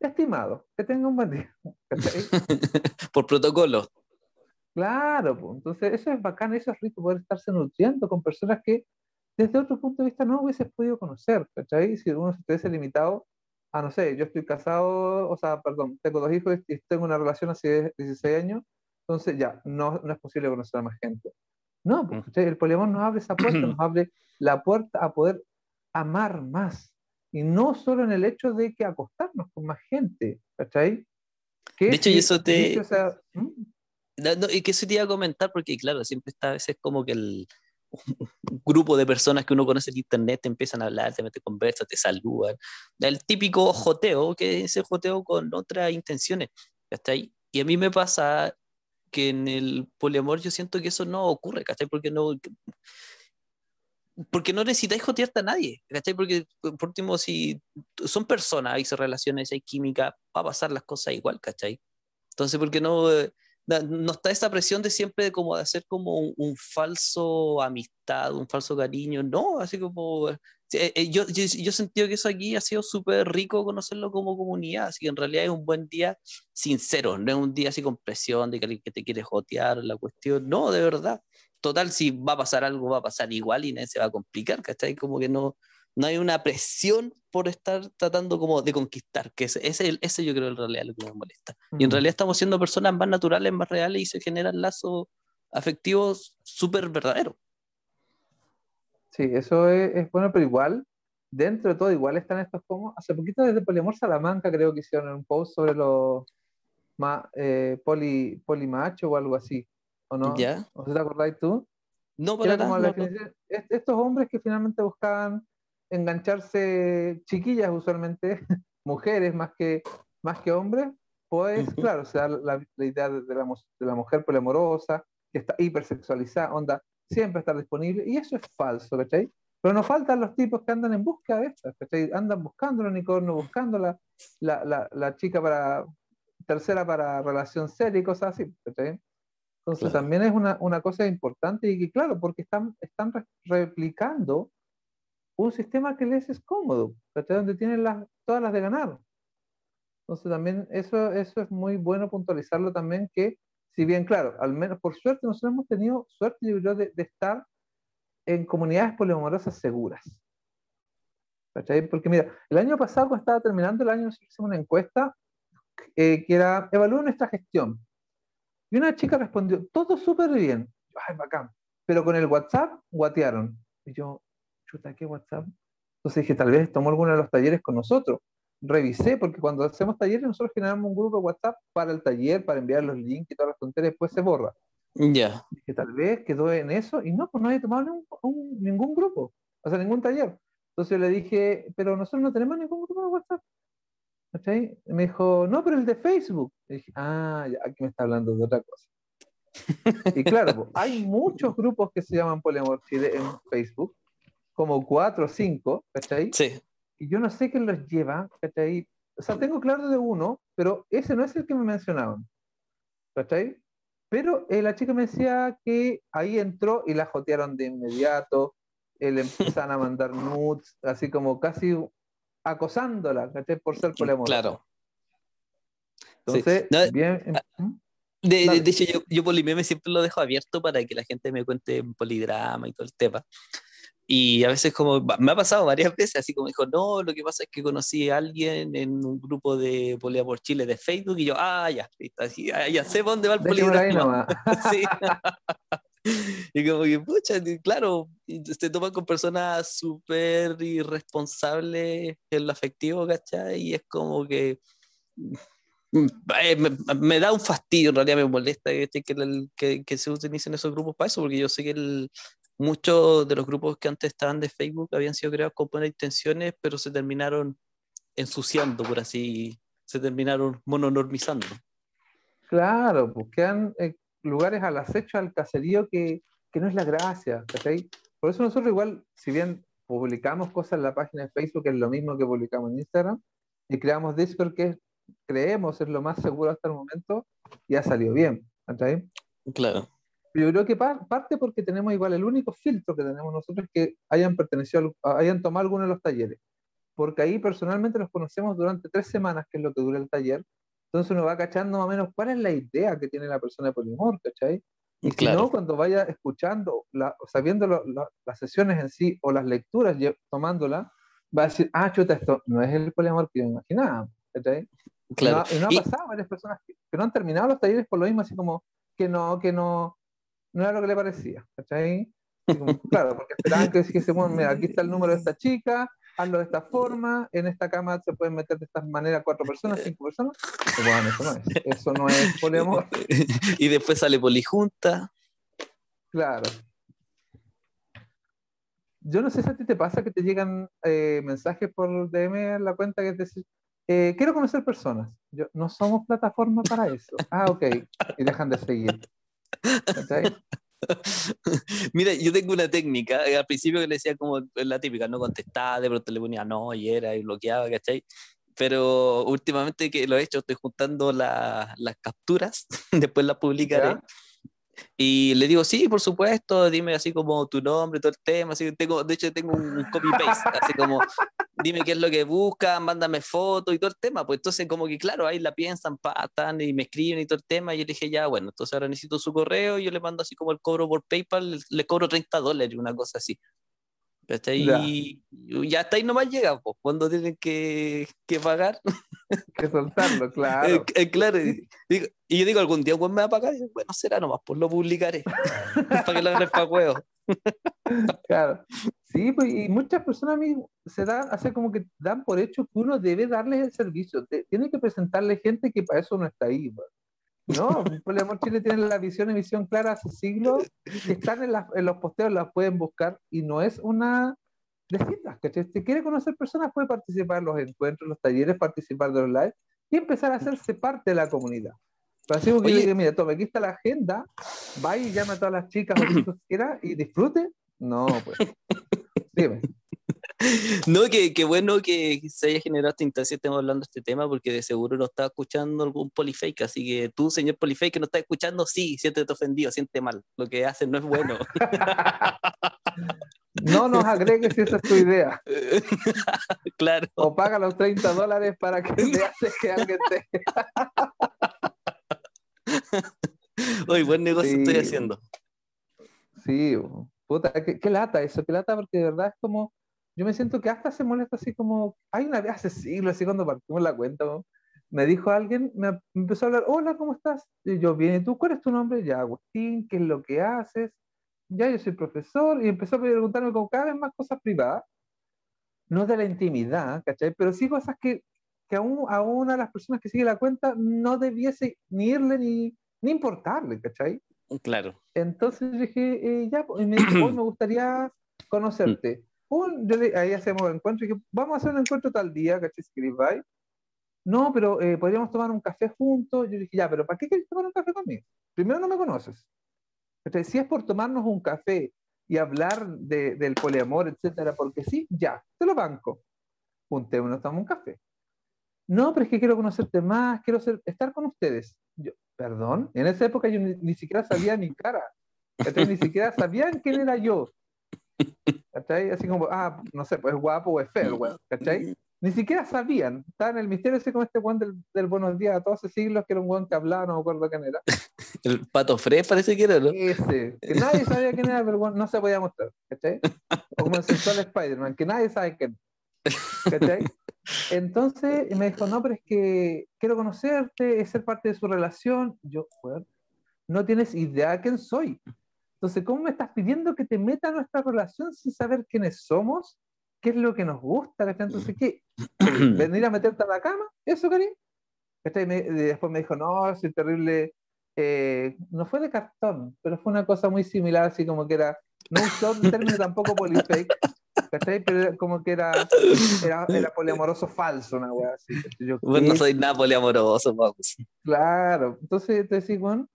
Estimado, que tenga un buen día. por protocolo. Claro, pues, entonces eso es bacán, eso es rico poder estarse nutriendo con personas que desde otro punto de vista no hubieses podido conocer, ¿cachai? Si uno se estuviese limitado a, no sé, yo estoy casado, o sea, perdón, tengo dos hijos y tengo una relación hace 16 años, entonces ya, no, no es posible conocer a más gente. No, pues, el poliamor nos abre esa puerta, nos abre la puerta a poder amar más. Y no solo en el hecho de que acostarnos con más gente, ¿cachai? de hecho, y eso te... ¿Mm? No, y que eso te iba a comentar, porque claro, siempre está a veces como que el grupo de personas que uno conoce en internet te empiezan a hablar, te meten conversa, te saludan. El típico joteo, que es el joteo con otras intenciones. ¿cachai? Y a mí me pasa que en el poliamor yo siento que eso no ocurre, ¿cachai? Porque no, porque no necesitáis jotearte a nadie, ¿cachai? Porque, por último, si son personas, hay relaciones, hay química, va a pasar las cosas igual, ¿cachai? Entonces, ¿por qué no no está esa presión de siempre de como de hacer como un, falso amistad, un falso cariño, no, así como eh, eh, yo, yo, yo, he sentido que eso aquí ha sido súper rico conocerlo como comunidad, así que en realidad es un buen día sincero, no es un día así con presión de que alguien que te quiere jotear la cuestión, no, de verdad. Total, si va a pasar algo, va a pasar igual y nadie se va a complicar, ¿cachai? Como que no, no hay una presión por estar tratando como de conquistar, que ese, ese, ese yo creo en realidad lo que me molesta. Y en realidad estamos siendo personas más naturales, más reales y se generan lazos afectivos súper verdaderos. Sí, eso es, bueno, pero igual, dentro de todo, igual están estos como, hace poquito desde Poliamor Salamanca creo que hicieron un post sobre los ma, eh, poli, polimacho o algo así, ¿o no? ¿Ya? ¿O te acordáis tú? No, para nada, Estos hombres que finalmente buscaban engancharse chiquillas usualmente, mujeres más que, más que hombres, pues claro, o sea, la, la idea de la, de la mujer polamorosa, que está hipersexualizada, onda, siempre estar disponible, y eso es falso, ¿cachai? Pero nos faltan los tipos que andan en busca de estas, ¿cachai? Andan buscando el unicornio, buscando la, la, la, chica para, tercera para relación seria y cosas así, ¿cachai? Entonces también es una, una, cosa importante y que claro, porque están, están replicando un sistema que les es cómodo, donde tienen las, todas las de ganar. Entonces también eso, eso es muy bueno puntualizarlo también que, si bien claro, al menos por suerte nosotros hemos tenido suerte yo creo de, estar en comunidades poliamorosas seguras. Porque mira, el año pasado cuando estaba terminando el año hicimos una encuesta eh, que era evalúa nuestra gestión. Y una chica respondió, todo súper bien. Ay, bacán. Pero con el WhatsApp, guatearon. Y yo, ¿qué WhatsApp? Entonces dije, tal vez tomó alguno de los talleres con nosotros. Revisé, porque cuando hacemos talleres, nosotros generamos un grupo de WhatsApp para el taller, para enviar los links y todas las tonterías, después se borra. Ya. Dije, tal vez quedó en eso, y no, pues no había tomado ningún, grupo, o sea, ningún taller. Entonces yo le dije, pero nosotros no tenemos ningún grupo de WhatsApp. ¿cachai? Y me dijo, no, pero el de Facebook. Y dije, ah, ya, aquí me está hablando de otra cosa. y claro, pues, hay muchos grupos que se llaman Poliamor Chile en Facebook, como cuatro o cinco, ¿cachai? Sí. Y yo no sé quién los lleva, ¿cachai? O sea, tengo claro de uno, pero ese no es el que me mencionaban, ¿cachai? Pero eh, la chica me decía que ahí entró y la jotearon de inmediato, eh, le empezaron a mandar nudes, así como casi acosándola, ¿cachai? Por ser poliamor. Claro. Entonces, Sí. No, bien. ¿Mm? De, de- de hecho, yo, yo Polimeme siempre lo dejo abierto para que la gente me cuente polidrama y todo el tema. Y a veces como, me ha pasado varias veces, así como dijo, no, lo que pasa es que conocí a alguien en un grupo de Poliamor Chile de Facebook y yo, ah, ya, así, ah, ya sé dónde va el nomás. Sí. Y como que, pucha, claro, se toman con personas súper irresponsables en lo afectivo, ¿cachai? Y es como que eh, me, me da un fastidio, en realidad me molesta que, que, que se utilicen esos grupos para eso, porque yo sé que el- muchos de los grupos que antes estaban de Facebook habían sido creados con buenas intenciones, pero se terminaron ensuciando, por así, se terminaron mononormizando. Claro, pues quedan eh, lugares al acecho, al caserío que, que no es la gracia, ¿cachai? Por eso nosotros igual, si bien publicamos cosas en la página de Facebook, es lo mismo que publicamos en Instagram, y creamos Discord, que creemos es lo más seguro hasta el momento, y ha salido bien, ¿cachai? Claro. Yo creo que pa- parte porque tenemos igual el único filtro que tenemos nosotros que hayan pertenecido, hayan tomado alguno de los talleres. Porque ahí personalmente los conocemos durante tres semanas, que es lo que dura el taller. Entonces uno va cachando más o menos cuál es la idea que tiene la persona de Polimor, ¿cachai? Y si Claro. no, cuando vaya escuchando, la, o sea, viendo lo- la- las sesiones en sí o las lecturas, lle- tomándola, va a decir, ah, chuta, esto no es el poliamor que yo imaginaba, ¿cachai? Y Claro. no, y no ha pasado varias personas que, que no han terminado los talleres por lo mismo, así como que no, que no, no era lo que le parecía, ¿cachai? Como, claro, porque esperaban que dijese, bueno, mira, aquí está el número de esta chica, hazlo de esta forma, en esta cama se pueden meter de esta manera cuatro personas, cinco personas. Y bueno, eso no es, eso no es poliamor, y después sale Polijunta. claro. Yo no sé si a ti te pasa que te llegan eh, mensajes por DM en la cuenta que es decir, eh, quiero conocer personas. Yo, no somos plataforma para eso. Ah, ok. Y dejan de seguir. Mira, yo tengo una técnica. eh, Al principio que le decía como la típica, no contestaba, de pronto le ponía no y era y bloqueaba, ¿cachai? Pero últimamente que lo he hecho, estoy juntando la- las capturas, después las publicaré. ¿Ya? Y le digo, sí, por supuesto, dime así como tu nombre, todo el tema. Así que tengo, de hecho, tengo un copy-paste, así como dime qué es lo que buscan, mándame fotos y todo el tema. Pues entonces, como que claro, ahí la piensan, patan y me escriben y todo el tema. Y yo le dije, ya, bueno, entonces ahora necesito su correo. Y yo le mando así como el cobro por PayPal, le, cobro 30 dólares, una cosa así. ¿Cachai? Ya. Y hasta ahí nomás llega, pues, cuando tienen que, que pagar. Que soltarlo, Eh, claro. eh, claro, y, digo- y yo digo, algún día weón, me va a pagar. Y yo, bueno, será nomás, pues lo publicaré. para que lo hagan para huevo. Claro. Sí, pues, y muchas personas a mí se dan, hace como que dan por hecho que uno debe darles el servicio. Tiene que presentarle gente que para eso no está ahí. pues. No, Poliamor Chile tiene la visión y visión clara hace siglos, que están en, las- en los posteos, las pueden buscar y no es una de citas, ¿cachai? Si quiere conocer personas, puede participar en los encuentros, los talleres, participar de los lives y empezar a hacerse parte de la comunidad. Como que diga, mira, toma, aquí está la agenda, vaya y llame a todas las chicas o chicos que quiera y disfrute. No, pues. Dime. No, que, que bueno que se haya generado esta instancia, estemos hablando de este tema, porque de seguro lo está escuchando algún polifake, así que tú, señor polifake, que no está escuchando, sí, siéntete ofendido, siente mal, lo que hacen no es bueno. No nos agregues si esa es tu idea. claro. O paga los 30 dólares para que le haces que alguien te. Hoy buen negocio Sí. estoy haciendo. Sí, puta, qué, qué lata eso, qué lata, porque de verdad es como. Yo me siento que hasta se molesta así como. Hay una vez hace siglos, así cuando partimos la cuenta, ¿no? me dijo alguien, me, me empezó a hablar, hola, ¿cómo estás? Y yo, bien, ¿y tú cuál es tu nombre? Ya, Agustín, ¿qué es lo que haces? Ya, yo soy profesor, y empezó a preguntarme con cada vez más cosas privadas, no de la intimidad, ¿cachai? Pero sí cosas que, que a, un- a una de las personas que sigue la cuenta no debiese ni irle ni, ni importarle, ¿cachai? Claro. Entonces dije, eh, ya, pues, y me dijo, hoy me gustaría conocerte. Un- yo le- ahí hacemos el encuentro y dije, vamos a hacer un encuentro tal día, ¿cachai? Si bye. no, pero eh, podríamos tomar un café juntos. Yo dije, ya, pero ¿para qué quieres tomar un café conmigo? Primero no me conoces. Entonces, si es por tomarnos un café y hablar de, del poliamor, etcétera, porque sí, ya, te lo banco. Juntémonos, tomamos un café. No, pero es que quiero conocerte más, quiero ser, estar con ustedes. Yo, perdón, en esa época yo ni, siquiera sabía mi cara. Ni siquiera sabían quién era yo. ¿Cachai? Así como, ah, no sé, pues es guapo o es feo, ¿cachai? Ni siquiera sabían. Estaban en el misterio ese como este Juan del, del, Buenos Días a todos esos siglos, que era un Juan que hablaba, no me acuerdo quién era. el Pato Fred parece que era, ¿no? Ese, que nadie sabía quién era, pero no se podía mostrar, ¿cachai? O como el sensual Spider-Man, que nadie sabe quién. ¿Cachai? Entonces me dijo, no, pero es que quiero conocerte, es ser parte de su relación. Yo, bueno, no tienes idea de quién soy. Entonces, ¿cómo me estás pidiendo que te meta en nuestra relación sin saber quiénes somos? ¿Qué es lo que nos gusta? Entonces, ¿qué? ¿Venir a meterte a la cama? ¿Eso, cariño? después me dijo, no, soy terrible. Eh, no fue de cartón, pero fue una cosa muy similar, así como que era, no usó un término tampoco polifake, pero como que era, era, era poliamoroso falso, una wea así. Yo, bueno, no soy nada poliamoroso, vamos. Claro, entonces te decís, bueno,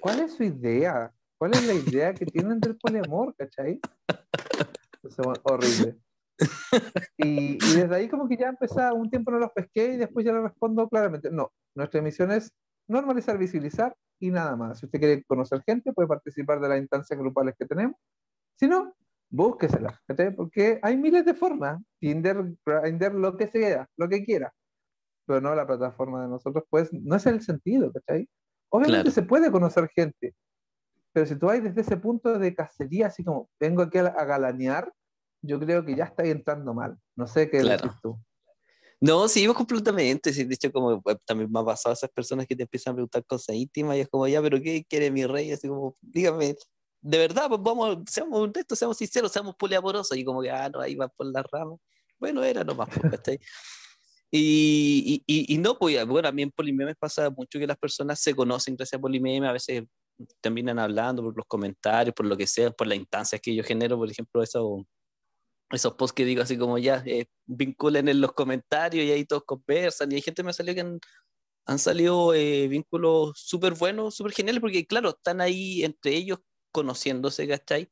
¿cuál es su idea? ¿Cuál es la idea que tienen del poliamor, cachai? horrible. Y, y, desde ahí como que ya empezaba, un tiempo no los pesqué y después ya le respondo claramente, no, nuestra misión es normalizar, visibilizar y nada más. Si usted quiere conocer gente, puede participar de las instancias grupales que tenemos. Si no, búsquesela, porque hay miles de formas, Tinder, Grindr, lo que sea, lo que quiera, pero no la plataforma de nosotros, pues no es el sentido, ¿cachai? Obviamente se puede conocer gente, pero si tú hay desde ese punto de cacería, así como vengo aquí a, galanear, yo creo que ya está entrando mal. No sé qué claro. decís tú. No, sí, completamente. Sí, de hecho, como también me ha pasado a esas personas que te empiezan a preguntar cosas íntimas y es como, ya, pero ¿qué quiere mi rey? Así como, dígame, de verdad, pues vamos, seamos honestos, seamos sinceros, seamos poliamorosos. Y como que, ah, no, ahí va por la rama. Bueno, era nomás, pues, y, y, y, no, pues, bueno, a mí en Polimemes pasa mucho que las personas se conocen gracias a Polimemes, a veces terminan hablando por los comentarios, por lo que sea, por las instancias que yo genero, por ejemplo, eso, esos posts que digo así como ya, eh, vinculen en los comentarios y ahí todos conversan, y hay gente que me ha salido que han, han salido eh, vínculos súper buenos, súper geniales, porque claro, están ahí entre ellos conociéndose, ¿cachai?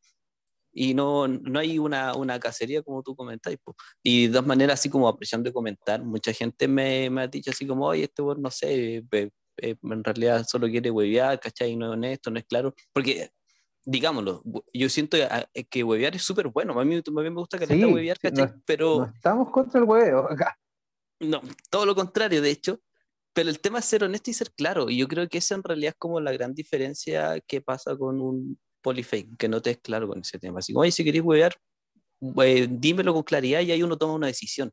Y no, no hay una, una cacería como tú comentáis. Y de dos maneras, así como apreciando comentar, mucha gente me, me ha dicho así como, oye, este no sé, eh, en realidad solo quiere huevear, ¿cachai? No es honesto, no es claro. Porque, digámoslo, yo siento que, que huevear es súper bueno. A mí, a mí me gusta que sí, huevear, ¿cachai? pero... No estamos contra el hueveo acá. No, todo lo contrario, de hecho. Pero el tema es ser honesto y ser claro. Y yo creo que esa en realidad es como la gran diferencia que pasa con un, polifake, que no te es claro con ese tema. Así oye, si queréis huevear, eh, dímelo con claridad y ahí uno toma una decisión.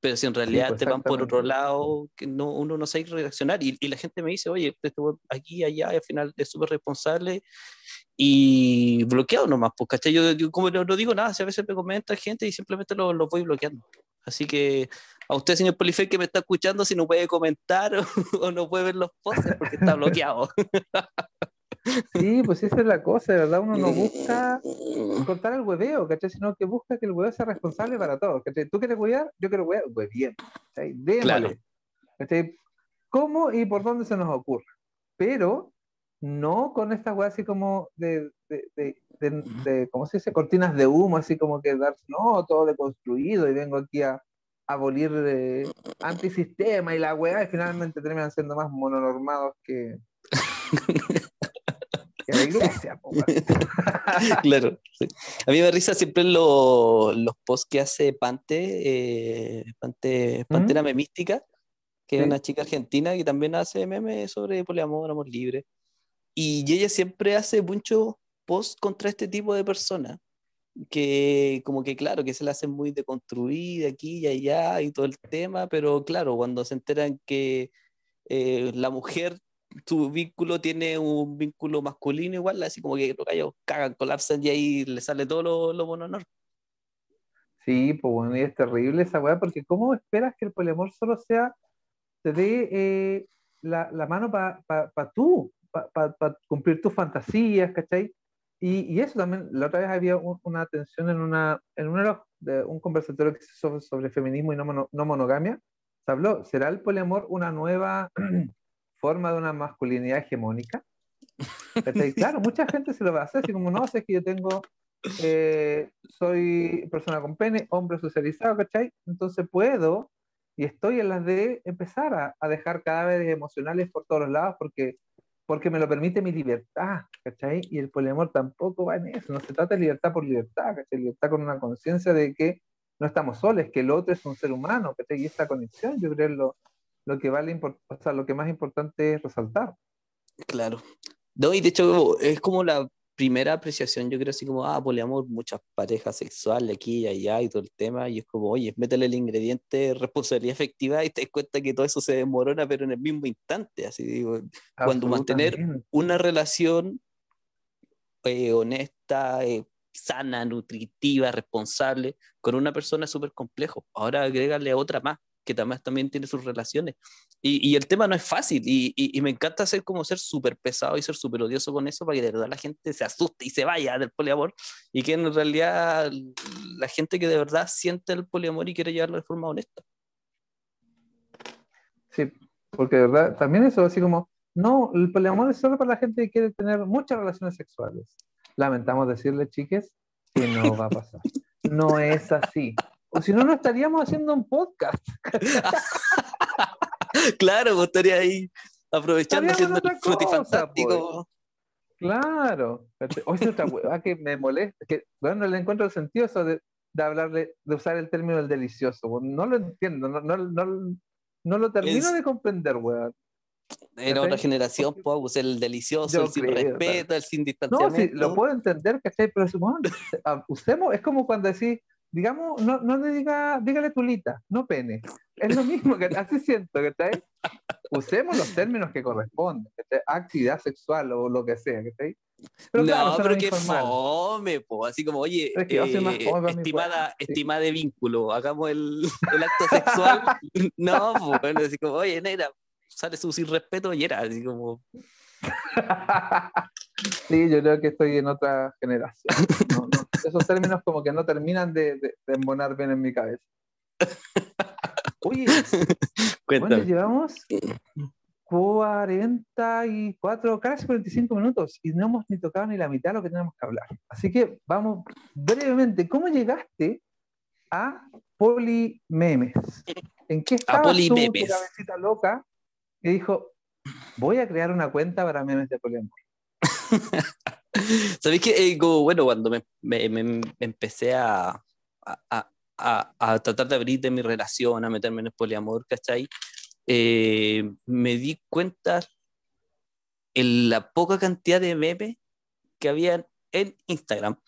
Pero si en realidad pues, te van por otro lado, que no, uno no sabe reaccionar y, y la gente me dice, oye, este aquí, allá, y al final es súper responsable y bloqueado nomás, pues, ¿cachai? Yo, como no, digo nada, si a veces me comenta gente y simplemente lo, lo voy bloqueando. Así que a usted, señor Polifake, que me está escuchando, si no puede comentar o, o no puede ver los posts porque está bloqueado. Sí, pues esa es la cosa, de verdad, uno no busca cortar el hueveo, ¿cachai? Sino que busca que el hueveo sea responsable para todos, ¿cachai? Tú quieres huevear, yo quiero huevear, pues bien, ¿cachai? Démosle, ¿cachai? ¿Cómo y por dónde se nos ocurre? Pero no con estas weas así como de, de, de, de, ¿cómo se dice? Cortinas de humo, así como que dar, no, todo deconstruido y vengo aquí a abolir de antisistema y la wea y finalmente terminan siendo más mononormados que... la iglesia. claro. A mí me risa siempre los posts que hace Pante, eh, Pante Pantera ¿Mm? Memística, que es una chica argentina que también hace memes sobre poliamor, amor libre. Y ella siempre hace muchos posts contra este tipo de personas que como que claro, que se la hacen muy deconstruida aquí y allá y todo el tema, pero claro, cuando se enteran que eh, la mujer tu vínculo tiene un vínculo masculino igual, así como que los gallos cagan, colapsan y ahí le sale todo lo, lo honor. Sí, pues bueno, es terrible esa weá, porque ¿cómo esperas que el poliamor solo sea, te dé eh, la, mano para pa, pa tú, para pa, cumplir tus fantasías, ¿cachai? Y, y, eso también, la otra vez había una atención en, una, en una de un conversatorio que se sobre, sobre feminismo y no, mono, no monogamia, se habló, ¿será el poliamor una nueva forma de una masculinidad hegemónica? claro, mucha gente se lo va a hacer, así como no, sé que yo tengo, eh, soy persona con pene, hombre socializado, ¿cachai? Entonces puedo y estoy en las de empezar a, a dejar cadáveres emocionales por todos los lados porque porque me lo permite mi libertad, ¿cachai? Y el poliamor tampoco va en eso, no se trata de libertad por libertad, ¿cachai? Libertad con una conciencia de que no estamos solos, que el otro es un ser humano, ¿cachai? Y esta conexión, yo creo, es lo, lo que vale, o sea, lo que más importante es resaltar. Claro. No, y de hecho es como la primera apreciación, yo creo así como, ah, poliamor, muchas parejas sexuales aquí y allá y todo el tema, y es como, oye, métele el ingrediente responsabilidad efectiva y te das cuenta que todo eso se desmorona, pero en el mismo instante, así digo, cuando mantener una relación eh, honesta, eh, sana, nutritiva, responsable, con una persona es súper complejo. Ahora agrégale otra más que también, también tiene sus relaciones. Y, y el tema no es fácil y, y, me encanta ser como ser súper pesado y ser súper odioso con eso para que de verdad la gente se asuste y se vaya del poliamor y que en realidad la gente que de verdad siente el poliamor y quiere llevarlo de forma honesta. Sí, porque de verdad también eso así como, no, el poliamor es solo para la gente que quiere tener muchas relaciones sexuales. Lamentamos decirle, chiques, que no va a pasar. No es así. O si no, no estaríamos haciendo un podcast. claro, vos estaría ahí aprovechando haciendo el frutifantástico. Pues. Claro. Hoy es otra hueva que me molesta. Que, bueno, le encuentro el sentido eso de, de hablarle, de usar el término del delicioso. No lo entiendo, no, no, no, no lo termino de comprender, weón. Era otra generación, pues, el delicioso, el sin respeto, el sin distanciamiento. No, sí, lo puedo entender, ¿cachai? Pero usemos, es como cuando decís, digamos, no, no le diga, dígale tulita, no pene. Es lo mismo, que así siento, que Usemos los términos que corresponden, actividad sexual o lo que sea, ¿cachai? Pero no, pero que fome, po. así como, oye, eh, estimada, estimada de vínculo, hagamos el, el acto sexual. no, bueno, así como, oye, negra, sale su sin respeto y era así como. sí, yo creo que estoy en otra generación. Esos términos como que no terminan de, de, embonar bien en mi cabeza. Oye, ¿cuánto llevamos? 44, casi 45 minutos y no hemos ni tocado ni la mitad de lo que tenemos que hablar. Así que vamos brevemente. ¿Cómo llegaste a Polimemes? ¿En qué estaba tu, tu cabecita loca que dijo, voy a crear una cuenta para memes de poliamor? ¿Sabéis que, eh, bueno, cuando me, me, empecé a, a, a, tratar de abrir mi relación, a meterme en el poliamor, ¿cachai? Eh, me di cuenta en la poca cantidad de memes que había en Instagram.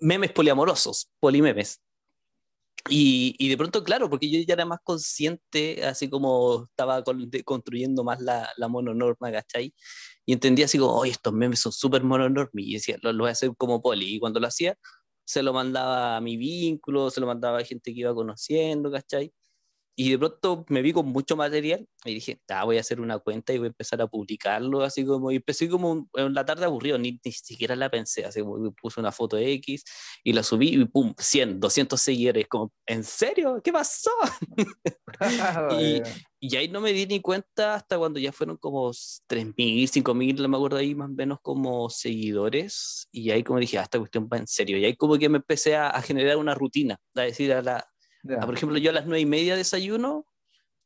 Memes poliamorosos, polimemes. Y, de pronto, claro, porque yo ya era más consciente, así como estaba construyendo más la, la mononorma, ¿cachai? Y entendía así como, oye, estos memes son súper mononormes, y decía, lo, lo, voy a hacer como poli. Y cuando lo hacía, se lo mandaba a mi vínculo, se lo mandaba a gente que iba conociendo, ¿cachai? Y de pronto me vi con mucho material y dije, ah, voy a hacer una cuenta y voy a empezar a publicarlo, así como, y empecé como en la tarde aburrido, ni, ni siquiera la pensé, así como puse una foto X y la subí y pum, 100, 200 seguidores, como, ¿en serio? ¿Qué pasó? y, y, ahí no me di ni cuenta hasta cuando ya fueron como 3.000, 5.000, no me acuerdo ahí más o menos como seguidores, y ahí como dije, ah, esta cuestión va en serio, y ahí como que me empecé a, a generar una rutina, a decir a la Ah, por ejemplo, yo a las nueve y media desayuno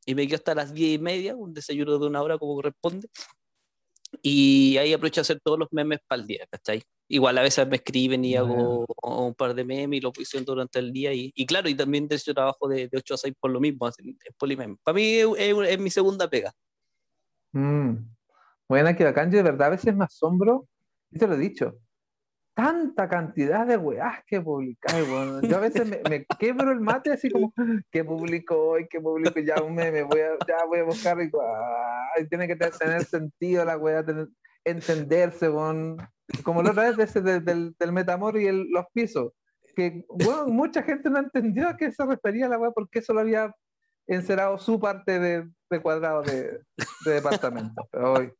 y me quedo hasta las diez y media, un desayuno de una hora como corresponde. Y ahí aprovecho a hacer todos los memes para el día, ¿cachai? Igual a veces me escriben y hago un par de memes y lo voy haciendo durante el día. Y, y claro, y también de ese trabajo de, de 8 a 6 por lo mismo, es polimem. Para mí es, mi segunda pega. Mm. Bueno, que bacán, yo de verdad a veces me asombro, y te lo he dicho, tanta cantidad de weás que publicáis, bueno. Yo a veces me, me, quebro el mate así como, que publico hoy? que publico? Ya un meme, voy a, ya voy a buscar y, tiene que tener sentido la weá, entenderse, bueno. como la otra vez del, del metamor y el, los pisos, que mucha gente no entendió a qué se refería la weá porque solo había encerrado su parte de, de cuadrado de, de departamento. Pero hoy,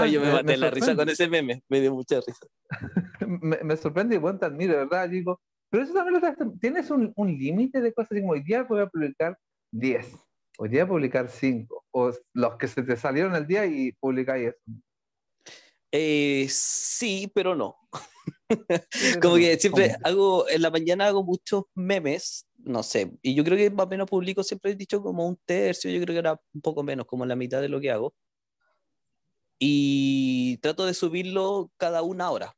Oye, me, me maté la risa con ese meme, me dio mucha risa. me, me, sorprende y bueno, te admiro, ¿verdad? Digo, pero eso también lo tienes un, un límite de cosas, como hoy día voy a publicar 10. Hoy día publicar cinco, o los que se te salieron el día y publicáis eso. Eh, sí, pero no. como que siempre hago, en la mañana hago muchos memes, no sé, y yo creo que más o menos publico, siempre he dicho como un tercio, yo creo que era un poco menos, como la mitad de lo que hago. Y trato de subirlo cada una hora.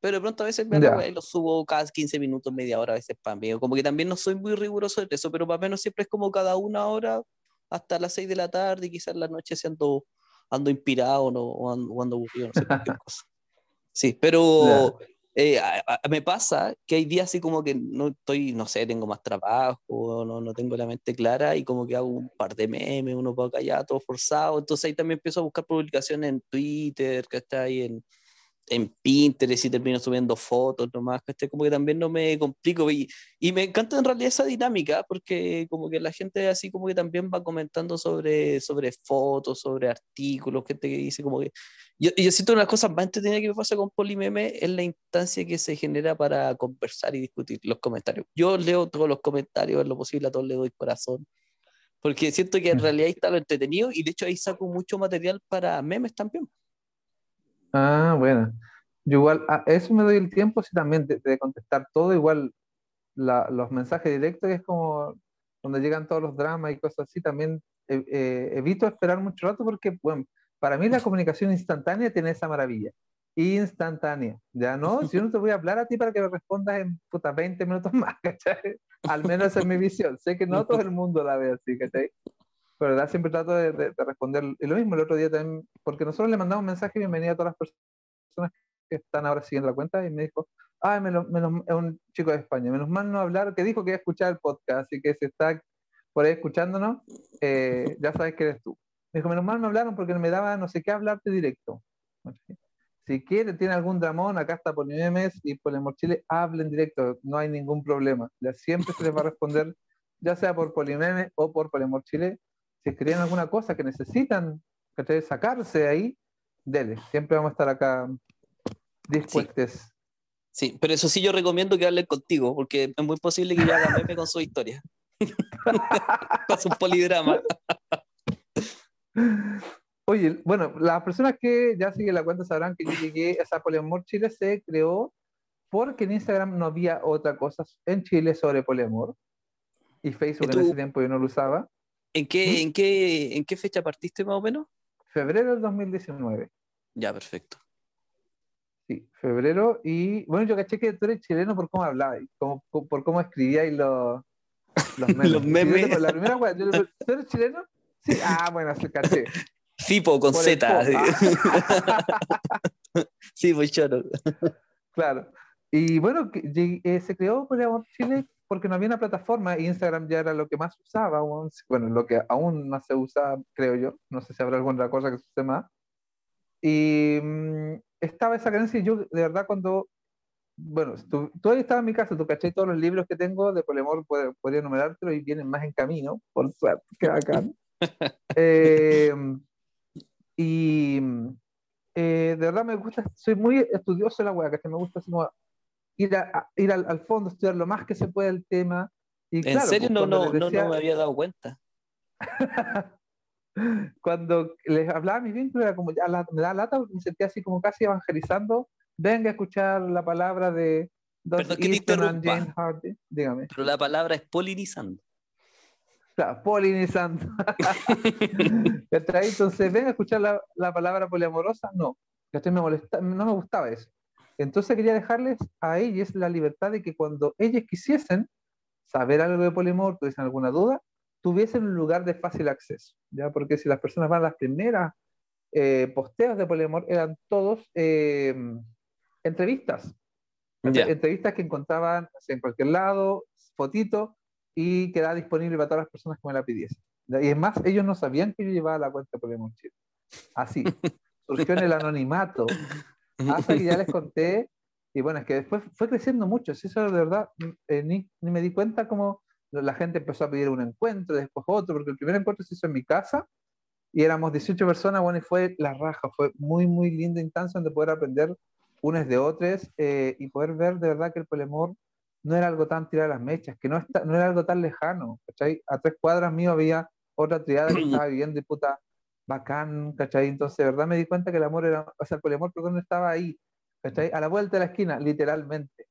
Pero de pronto a veces me y lo subo cada 15 minutos, media hora, a veces para mí. Como que también no soy muy riguroso de eso, pero más o menos siempre es como cada una hora hasta las 6 de la tarde y quizás la noche siendo ando inspirado ¿no? o, ando, aburrido, no sé, cualquier cosa. Sí, pero eh, me pasa que hay días así como que no estoy, no sé, tengo más trabajo, no, no tengo la mente clara y como que hago un par de memes, uno para callar, todo forzado. Entonces ahí también empiezo a buscar publicaciones en Twitter, que está ahí en, en Pinterest y termino subiendo fotos nomás, que como que también no me complico y, y, me encanta en realidad esa dinámica porque como que la gente así como que también va comentando sobre, sobre fotos, sobre artículos, gente que dice como que yo, yo siento una cosa más entretenida que me pasa con Polimeme es la instancia que se genera para conversar y discutir los comentarios. Yo leo todos los comentarios, en lo posible a todos le doy corazón, porque siento que en realidad ahí está lo entretenido y de hecho ahí saco mucho material para memes también. Ah, bueno. Yo igual, a eso me doy el tiempo, sí, también de, contestar todo, igual los mensajes directos, que es como donde llegan todos los dramas y cosas así, también eh, eh, evito esperar mucho rato porque, bueno, para mí la comunicación instantánea tiene esa maravilla. Instantánea, ¿ya no? Si yo no te voy a hablar a ti para que me respondas en puta 20 minutos más, ¿cachai? Al menos esa es mi visión. Sé que no todo el mundo la ve así, ¿cachai? Pero verdad siempre trato de, responder. Y lo mismo el otro día también, porque nosotros le mandamos un mensaje bienvenida a todas las personas que están ahora siguiendo la cuenta y me dijo, menos, es un chico de España, menos mal no hablar, que dijo que iba a escuchar el podcast, así que si está por ahí escuchándonos, eh, ya sabes que eres tú. Me dijo, menos mal me hablaron porque me daba no sé qué hablarte directo. Si quiere, tiene algún dramón, acá está por memes y el Chile, hablen directo, no hay ningún problema. Ya siempre se les va a responder, ya sea por Polimeme o por Polemor Chile, si escriben alguna cosa que necesitan que sacarse ahí, dele. Siempre vamos a estar acá dispuestos. Sí. pero eso sí yo recomiendo que hablen contigo, porque es muy posible que yo haga meme con su historia. con su polidrama. Oye, bueno, las personas que ya siguen la cuenta sabrán que yo llegué, esa Poliamor Chile se creó porque en Instagram no había otra cosa en Chile sobre poliamor y Facebook en ese tiempo yo no lo usaba. ¿En qué, en, qué, ¿En qué fecha partiste más o menos? Febrero del 2019. Ya, perfecto. Sí, febrero. Y bueno, yo caché que tú eres chileno por cómo hablabas, por cómo escribías los, los memes. los memes. la primera wea, ¿tú eres chileno? Sí, ah, bueno, se caché. Fipo con Z. sí, pues choro. Claro. Y bueno, eh, se creó por Chile porque no había una plataforma, Instagram ya era lo que más usaba, bueno, lo que aún más se usa, creo yo, no sé si habrá alguna cosa que se use más. Y mm, estaba esa creencia y yo, de verdad, cuando, bueno, tú, tú ahí estabas en mi casa, tú caché todos los libros que tengo de Polemor, podría enumerártelo y vienen más en camino, por suerte, que bacán. eh, y eh, de verdad me gusta, soy muy estudioso de la web, que me gusta así como ir, a, ir al, fondo, estudiar lo más que se puede el tema. Y, ¿En serio? Pues, no, no, no, no me había dado cuenta. cuando les hablaba a mis vínculos, era como ya me da lata me sentía así como casi evangelizando. Venga a escuchar la palabra de Don Perdón Jane Hardy. Dígame. Pero la palabra es polinizando. Claro, polinizando. Entonces, venga a escuchar la, la palabra poliamorosa. No, me molesta, no me gustaba eso. Entonces quería dejarles a ellos la libertad de que cuando ellos quisiesen saber algo de polimor, tuviesen alguna duda, tuviesen un lugar de fácil acceso, ¿ya? Porque si las personas van a las primeras eh, posteos de polimor, eran todos eh, entrevistas. Entrevistas que encontraban en cualquier lado, fotito, y quedaba disponible para todas las personas que me la pidiesen. Y es más, ellos no sabían que yo llevaba la cuenta de Polimor Chile. Así. Surgió en el anonimato hasta que ya les conté, y bueno, es que después fue creciendo mucho, eso de verdad, eh, ni, ni, me di cuenta como la gente empezó a pedir un encuentro, después otro, porque el primer encuentro se hizo en mi casa, y éramos 18 personas, bueno, y fue la raja, fue muy, muy linda instancia donde poder aprender unos de otros eh, y poder ver de verdad que el polemor no era algo tan tirar las mechas, que no, está, no era algo tan lejano, ¿cachai? A tres cuadras mío había otra triada que estaba viviendo y puta, bacán, ¿cachai? Entonces, de verdad me di cuenta que el amor era, o sea, el poliamor, perdón, estaba ahí, ¿cachai? A la vuelta de la esquina, literalmente.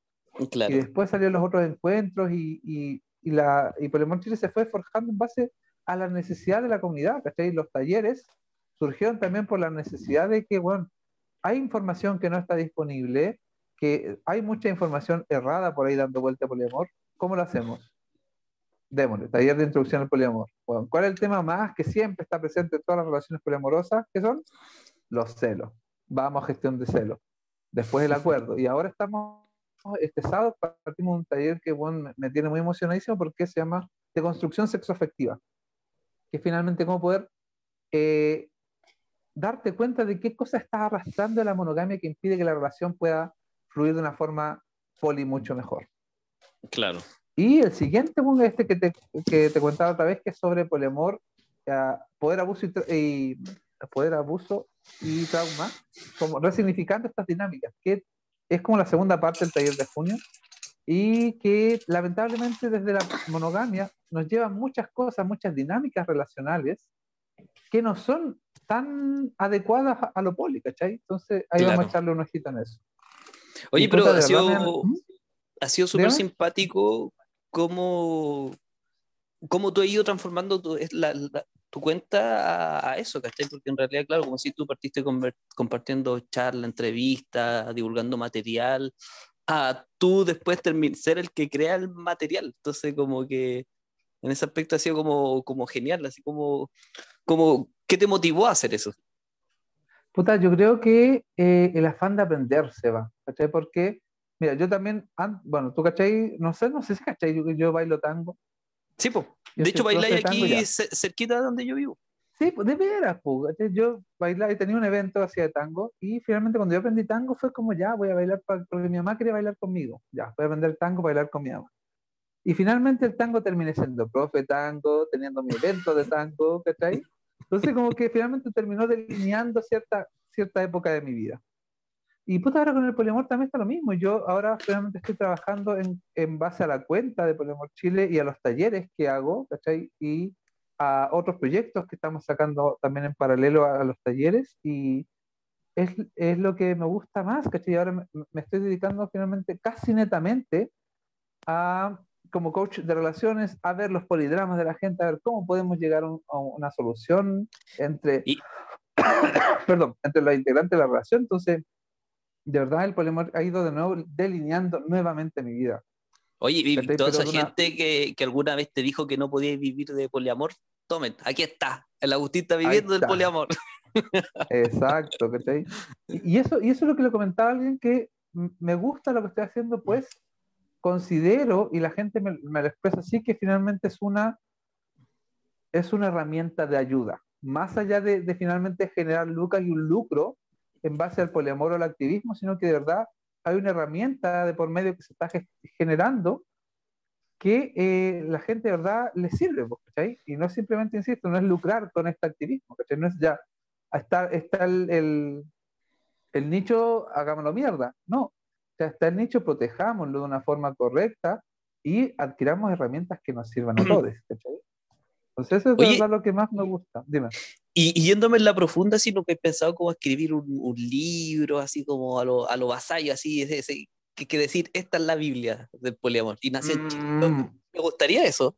Claro. Y después salieron los otros encuentros y, y, y la, y Poliamor Chile se fue forjando en base a la necesidad de la comunidad, ¿cachai? Los talleres surgieron también por la necesidad de que, bueno, hay información que no está disponible, que hay mucha información errada por ahí dando vuelta a poliamor. ¿Cómo lo hacemos? Démosle, taller de introducción al poliamor. Bueno, ¿Cuál es el tema más que siempre está presente en todas las relaciones poliamorosas? ¿Qué son? Los celos. Vamos a gestión de celos. Después el acuerdo. Y ahora estamos, este sábado partimos un taller que bueno, me tiene muy emocionadísimo porque se llama de construcción sexoafectiva. Que finalmente cómo poder eh, darte cuenta de qué cosa estás arrastrando la monogamia que impide que la relación pueda fluir de una forma poli mucho mejor. Claro. Y el siguiente este que te, que te contaba otra vez, que es sobre poliamor, uh, poder, abuso y, y, poder, abuso y trauma, como resignificando estas dinámicas, que es como la segunda parte del taller de junio, y que lamentablemente desde la monogamia nos llevan muchas cosas, muchas dinámicas relacionales que no son tan adecuadas a lo poli, ¿cachai? Entonces ahí claro. vamos a echarle un ojito en eso. Oye, pero ha sido, ha sido súper simpático cómo, cómo tú has ido transformando tu, la, la, tu cuenta a, a, eso, ¿cachai? Porque en realidad, claro, como si tú partiste compartiendo charla, entrevista, divulgando material, a tú después ser el que crea el material. Entonces, como que en ese aspecto ha sido como, como genial, así como, como, ¿qué te motivó a hacer eso? Puta, yo creo que eh, el afán de aprender se va, ¿cachai? Porque, mira, yo también, bueno, tú, ¿cachai? No sé, no sé si, ¿cachai? Yo, yo bailo tango. Sí, pues. De hecho, bailáis aquí cerquita de donde yo vivo. Sí, pues de veras, pues. Yo bailaba y tenía un evento así de tango y finalmente cuando yo aprendí tango fue como ya, voy a bailar para, porque mi mamá quería bailar conmigo. Ya, voy a aprender tango para bailar con mi mamá. Y finalmente el tango terminé siendo profe tango, teniendo mi evento de tango, ¿cachai? Entonces como que finalmente terminó delineando cierta, cierta época de mi vida. Y puta, ahora con el poliamor también está lo mismo. Yo ahora finalmente estoy trabajando en, en base a la cuenta de Poliamor Chile y a los talleres que hago, ¿cachai? Y a otros proyectos que estamos sacando también en paralelo a, a los talleres y es, es, lo que me gusta más, ¿cachai? Ahora me, me estoy dedicando finalmente casi netamente a como coach de relaciones a ver los polidramas de la gente, a ver cómo podemos llegar a, un, a una solución entre, y... perdón, entre los integrantes de la relación. Entonces, de verdad, el poliamor ha ido de nuevo delineando nuevamente mi vida. Oye, y toda esa gente que, que, alguna vez te dijo que no podías vivir de poliamor, tomen, aquí está, el Agustín está viviendo del poliamor. Exacto, ¿cachai? Y eso, y eso es lo que le comentaba a alguien que me gusta lo que estoy haciendo, pues considero, y la gente me, me, lo expresa así, que finalmente es una, es una herramienta de ayuda. Más allá de, de, finalmente generar lucas y un lucro en base al poliamor o al activismo, sino que de verdad hay una herramienta de por medio que se está generando que eh, la gente de verdad le sirve, ¿cachai? Y no simplemente, insisto, no es lucrar con este activismo, ¿cachai? No es ya, está, está el, el, el nicho, hagámoslo mierda. No, sea, está el nicho, protejámoslo de una forma correcta y adquiramos herramientas que nos sirvan a todos. ¿cachai? Entonces eso es Oye, verdad lo que más me gusta. Dime. Y, y, yéndome en la profunda, si que he pensado como escribir un, un libro, así como a lo, a lo vasallo, así, ese, ese, que, que, decir, esta es la Biblia del poliamor. Y nace mm. Me gustaría eso.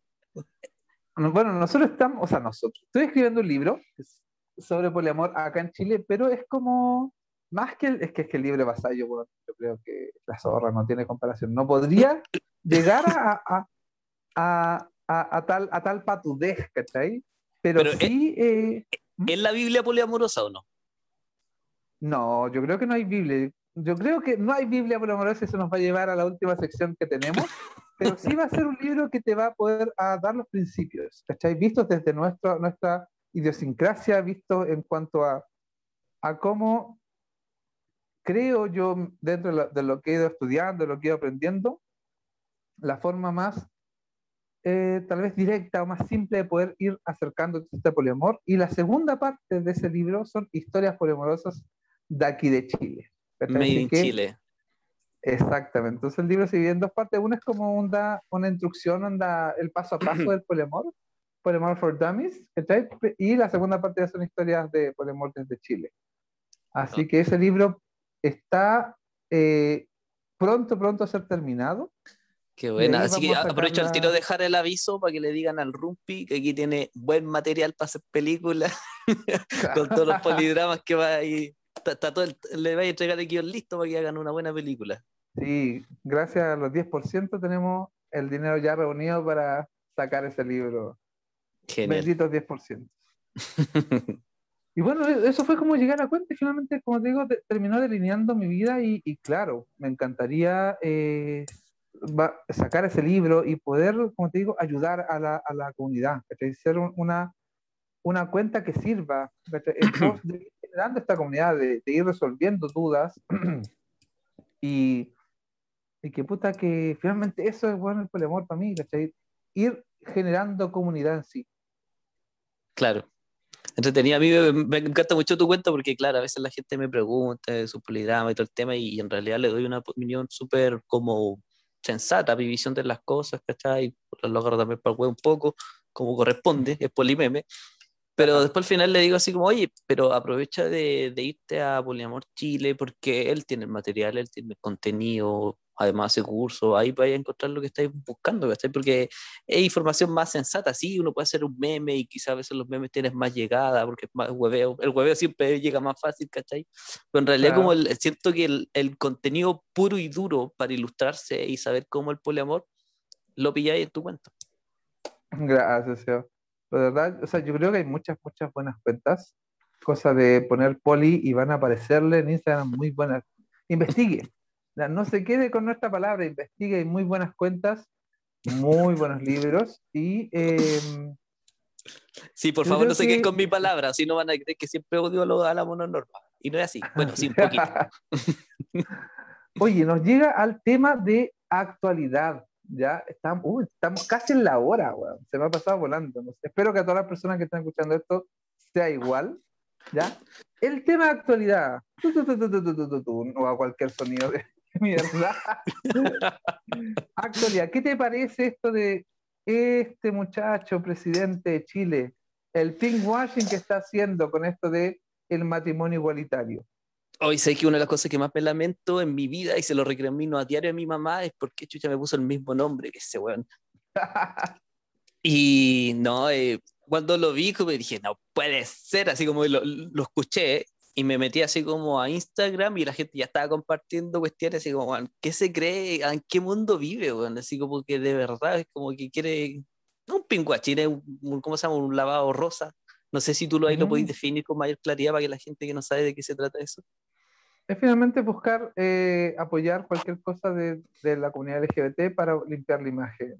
Bueno, nosotros estamos, o sea, nosotros, estoy escribiendo un libro sobre poliamor acá en Chile, pero es como, más que el, es que es que el libre vasallo, bueno, yo creo que la zorra no tiene comparación. No podría llegar a, a, a, a, tal, a tal patudez, ¿cachai? Pero, Pero sí. Eh, ¿Es la Biblia poliamorosa o no? No, yo creo que no hay Biblia. Yo creo que no hay Biblia poliamorosa, eso nos va a llevar a la última sección que tenemos. pero sí va a ser un libro que te va a poder a dar los principios, ¿cachai? Vistos desde nuestra, nuestra idiosincrasia, visto en cuanto a, a cómo creo yo, dentro de lo, de lo, que he ido estudiando, de lo que he ido aprendiendo, la forma más, eh, tal vez directa o más simple de poder ir acercando a este poliamor. Y la segunda parte de ese libro son historias poliamorosas de aquí de Chile. Made in que, Chile. Exactamente. Entonces el libro se divide en dos partes. Una es como una, una instrucción, onda, el paso a paso del poliamor, Polemor for Dummies, ¿cachai? Y la segunda parte son historias de Polemor desde Chile. Así que ese libro está eh, pronto, pronto a ser terminado. Qué buena. Así que aprovecho el tiro de dejar el aviso para que le digan al Rumpi que aquí tiene buen material para hacer películas con todos los polidramas que va ahí. Está, todo le va a entregar el guion listo para que hagan una buena película. Sí, gracias a los 10% tenemos el dinero ya reunido para sacar ese libro. Genial. Benditos 10%. y bueno, eso fue como llegar a cuenta y finalmente, como te digo, terminó delineando mi vida y, claro, me encantaría eh, sacar ese libro y poder, como te digo, ayudar a la, a la comunidad, ser una, una cuenta que sirva, de generando esta comunidad, de, ir resolviendo dudas y, y, que puta que finalmente eso es bueno el polemor para mí, ir generando comunidad en sí. Claro. Entretenida, a mí me, encanta mucho tu cuenta porque, claro, a veces la gente me pregunta de su polidrama y todo el tema y, en realidad le doy una opinión súper como sensata, mi visión de las cosas, ¿cachai? Lo agarro también para el un poco, como corresponde, es polimeme. Pero después al final le digo así como, oye, pero aprovecha de, de, irte a Poliamor Chile porque él tiene el material, él tiene el contenido, además hace curso, ahí vais a encontrar lo que estáis buscando, ¿cachai? Porque es información más sensata, sí, uno puede hacer un meme y quizás a veces los memes tienes más llegada porque es más hueveo, el hueveo siempre llega más fácil, ¿cachai? Pero en realidad como el, siento que el, el, contenido puro y duro para ilustrarse y saber cómo el poliamor, lo pilláis en tu cuenta. Gracias, Seo. De verdad, o sea, yo creo que hay muchas, muchas buenas cuentas, cosa de poner poli y van a aparecerle en Instagram muy buenas. Investigue, no se quede con nuestra palabra, investigue, hay muy buenas cuentas, muy buenos libros y... Em, sí, por favor, no se queden con mi palabra, si no van a creer que siempre odio a la mononorma. Y no es así, bueno, sí, un poquito. Oye, nos llega al tema de actualidad. Ya estamos, estamos casi en la hora, se me ha pasado volando. Espero que a todas las personas que están escuchando esto sea igual. ¿ya? El tema de actualidad, o a cualquier sonido de, mierda. Actualidad, ¿qué te parece esto de este muchacho presidente de Chile, el washing que está haciendo con esto de el matrimonio igualitario? Hoy sé que una de las cosas que más me lamento en mi vida y se lo recrimino a diario a mi mamá es porque Chucha me puso el mismo nombre que ese weón. y no, eh, cuando lo vi, me dije, no puede ser, así como lo, lo escuché y me metí así como a Instagram y la gente ya estaba compartiendo cuestiones así como, ¿qué se cree? ¿En qué mundo vive? Bueno? Así como que de verdad es como que quiere, un pinguachín, es un, ¿cómo se llama? Un lavado rosa. No sé si tú lo, ahí lo podéis definir con mayor claridad para que la gente que no sabe de qué se trata eso. Es finalmente buscar eh, apoyar cualquier cosa de, de, la comunidad LGBT para limpiar la imagen.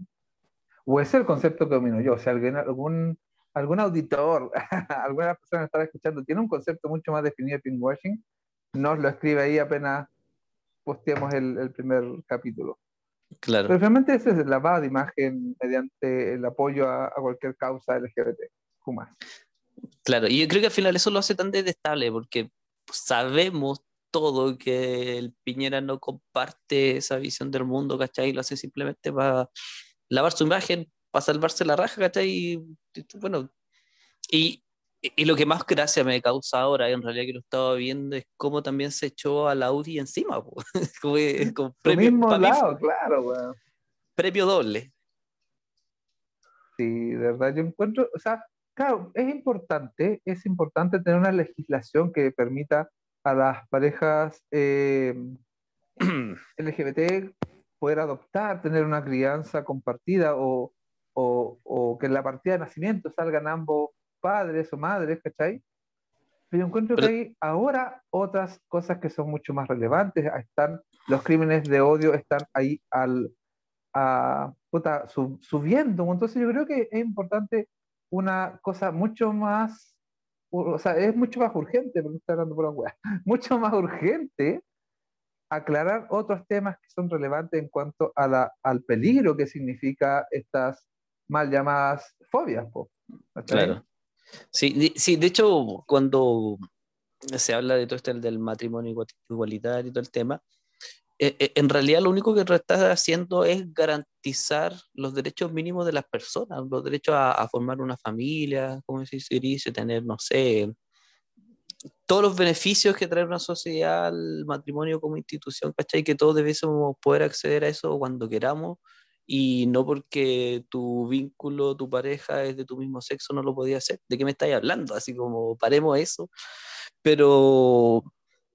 O es el concepto que domino yo. O sea, alguien, algún algún auditor, alguna persona que estaba escuchando, tiene un concepto mucho más definido de pinkwashing, nos lo escribe ahí apenas posteemos el, el primer capítulo. Claro. Pero realmente ese es el lavado de imagen mediante el apoyo a, cualquier causa LGBT. Más. Claro, y yo creo que al final eso lo hace tan detestable porque sabemos todo que el Piñera no comparte esa visión del mundo, ¿cachai? Y lo hace simplemente para lavar su imagen, para salvarse la raja, ¿cachai? Y, bueno, y, y, lo que más gracia me causa ahora, en realidad que lo estaba viendo, es cómo también se echó a la Audi encima, como, como premio, mismo lado, claro, weón. Premio doble. Sí, de verdad, yo encuentro, o sea, claro, es importante, es importante tener una legislación que permita a las parejas eh, LGBT poder adoptar, tener una crianza compartida o, o, que en la partida de nacimiento salgan ambos padres o madres, ¿cachai? Pero encuentro que hay ahora otras cosas que son mucho más relevantes. Están los crímenes de odio están ahí al a, puta, subiendo. Entonces yo creo que es importante una cosa mucho más, o sea, es mucho más urgente, porque estoy hablando por la mucho más urgente aclarar otros temas que son relevantes en cuanto a la, al peligro que significa estas mal llamadas fobias. claro. Sí, sí, de hecho, cuando se habla de todo esto del matrimonio igualitario y todo el tema, eh, eh, en realidad lo único que estás haciendo es garantizar los derechos mínimos de las personas, los derechos a, formar una familia, como se dice, tener, no sé, todos los beneficios que trae una sociedad al matrimonio como institución, ¿cachai? Que todos debiésemos poder acceder a eso cuando queramos y no porque tu vínculo, tu pareja es de tu mismo sexo, no lo podía hacer. ¿De qué me estáis hablando? Así como paremos eso. Pero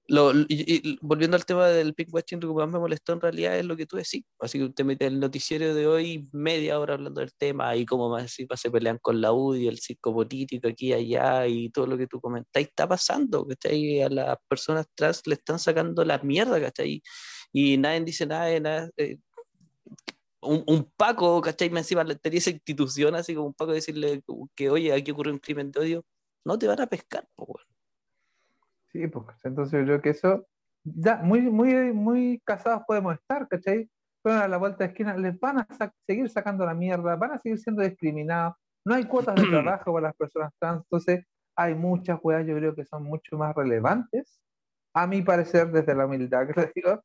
lo, y, volviendo al tema del pinkwashing, lo que más me molestó en realidad es lo que tú decís. Así que usted mete el noticiero de hoy media hora hablando del tema y cómo más si se pelean con la UDI, el circo político aquí y allá y todo lo que tú comentáis está pasando. ¿cachai? A las personas trans le están sacando la mierda, ¿cachai? Y nadie dice nada nada. Eh, un, un, Paco, ¿cachai? Me encima tenía esa institución así como un Paco decirle que, oye, aquí ocurre un crimen de odio, no te van a pescar, pues, Sí, pues, entonces yo creo que eso, ya, muy, muy, muy casados podemos estar, ¿cachai? Pero a la vuelta de esquina les van a seguir sacando la mierda, van a seguir siendo discriminados, no hay cuotas de trabajo para las personas trans, entonces hay muchas weas, yo creo que son mucho más relevantes, a mi parecer, desde la humildad que les digo,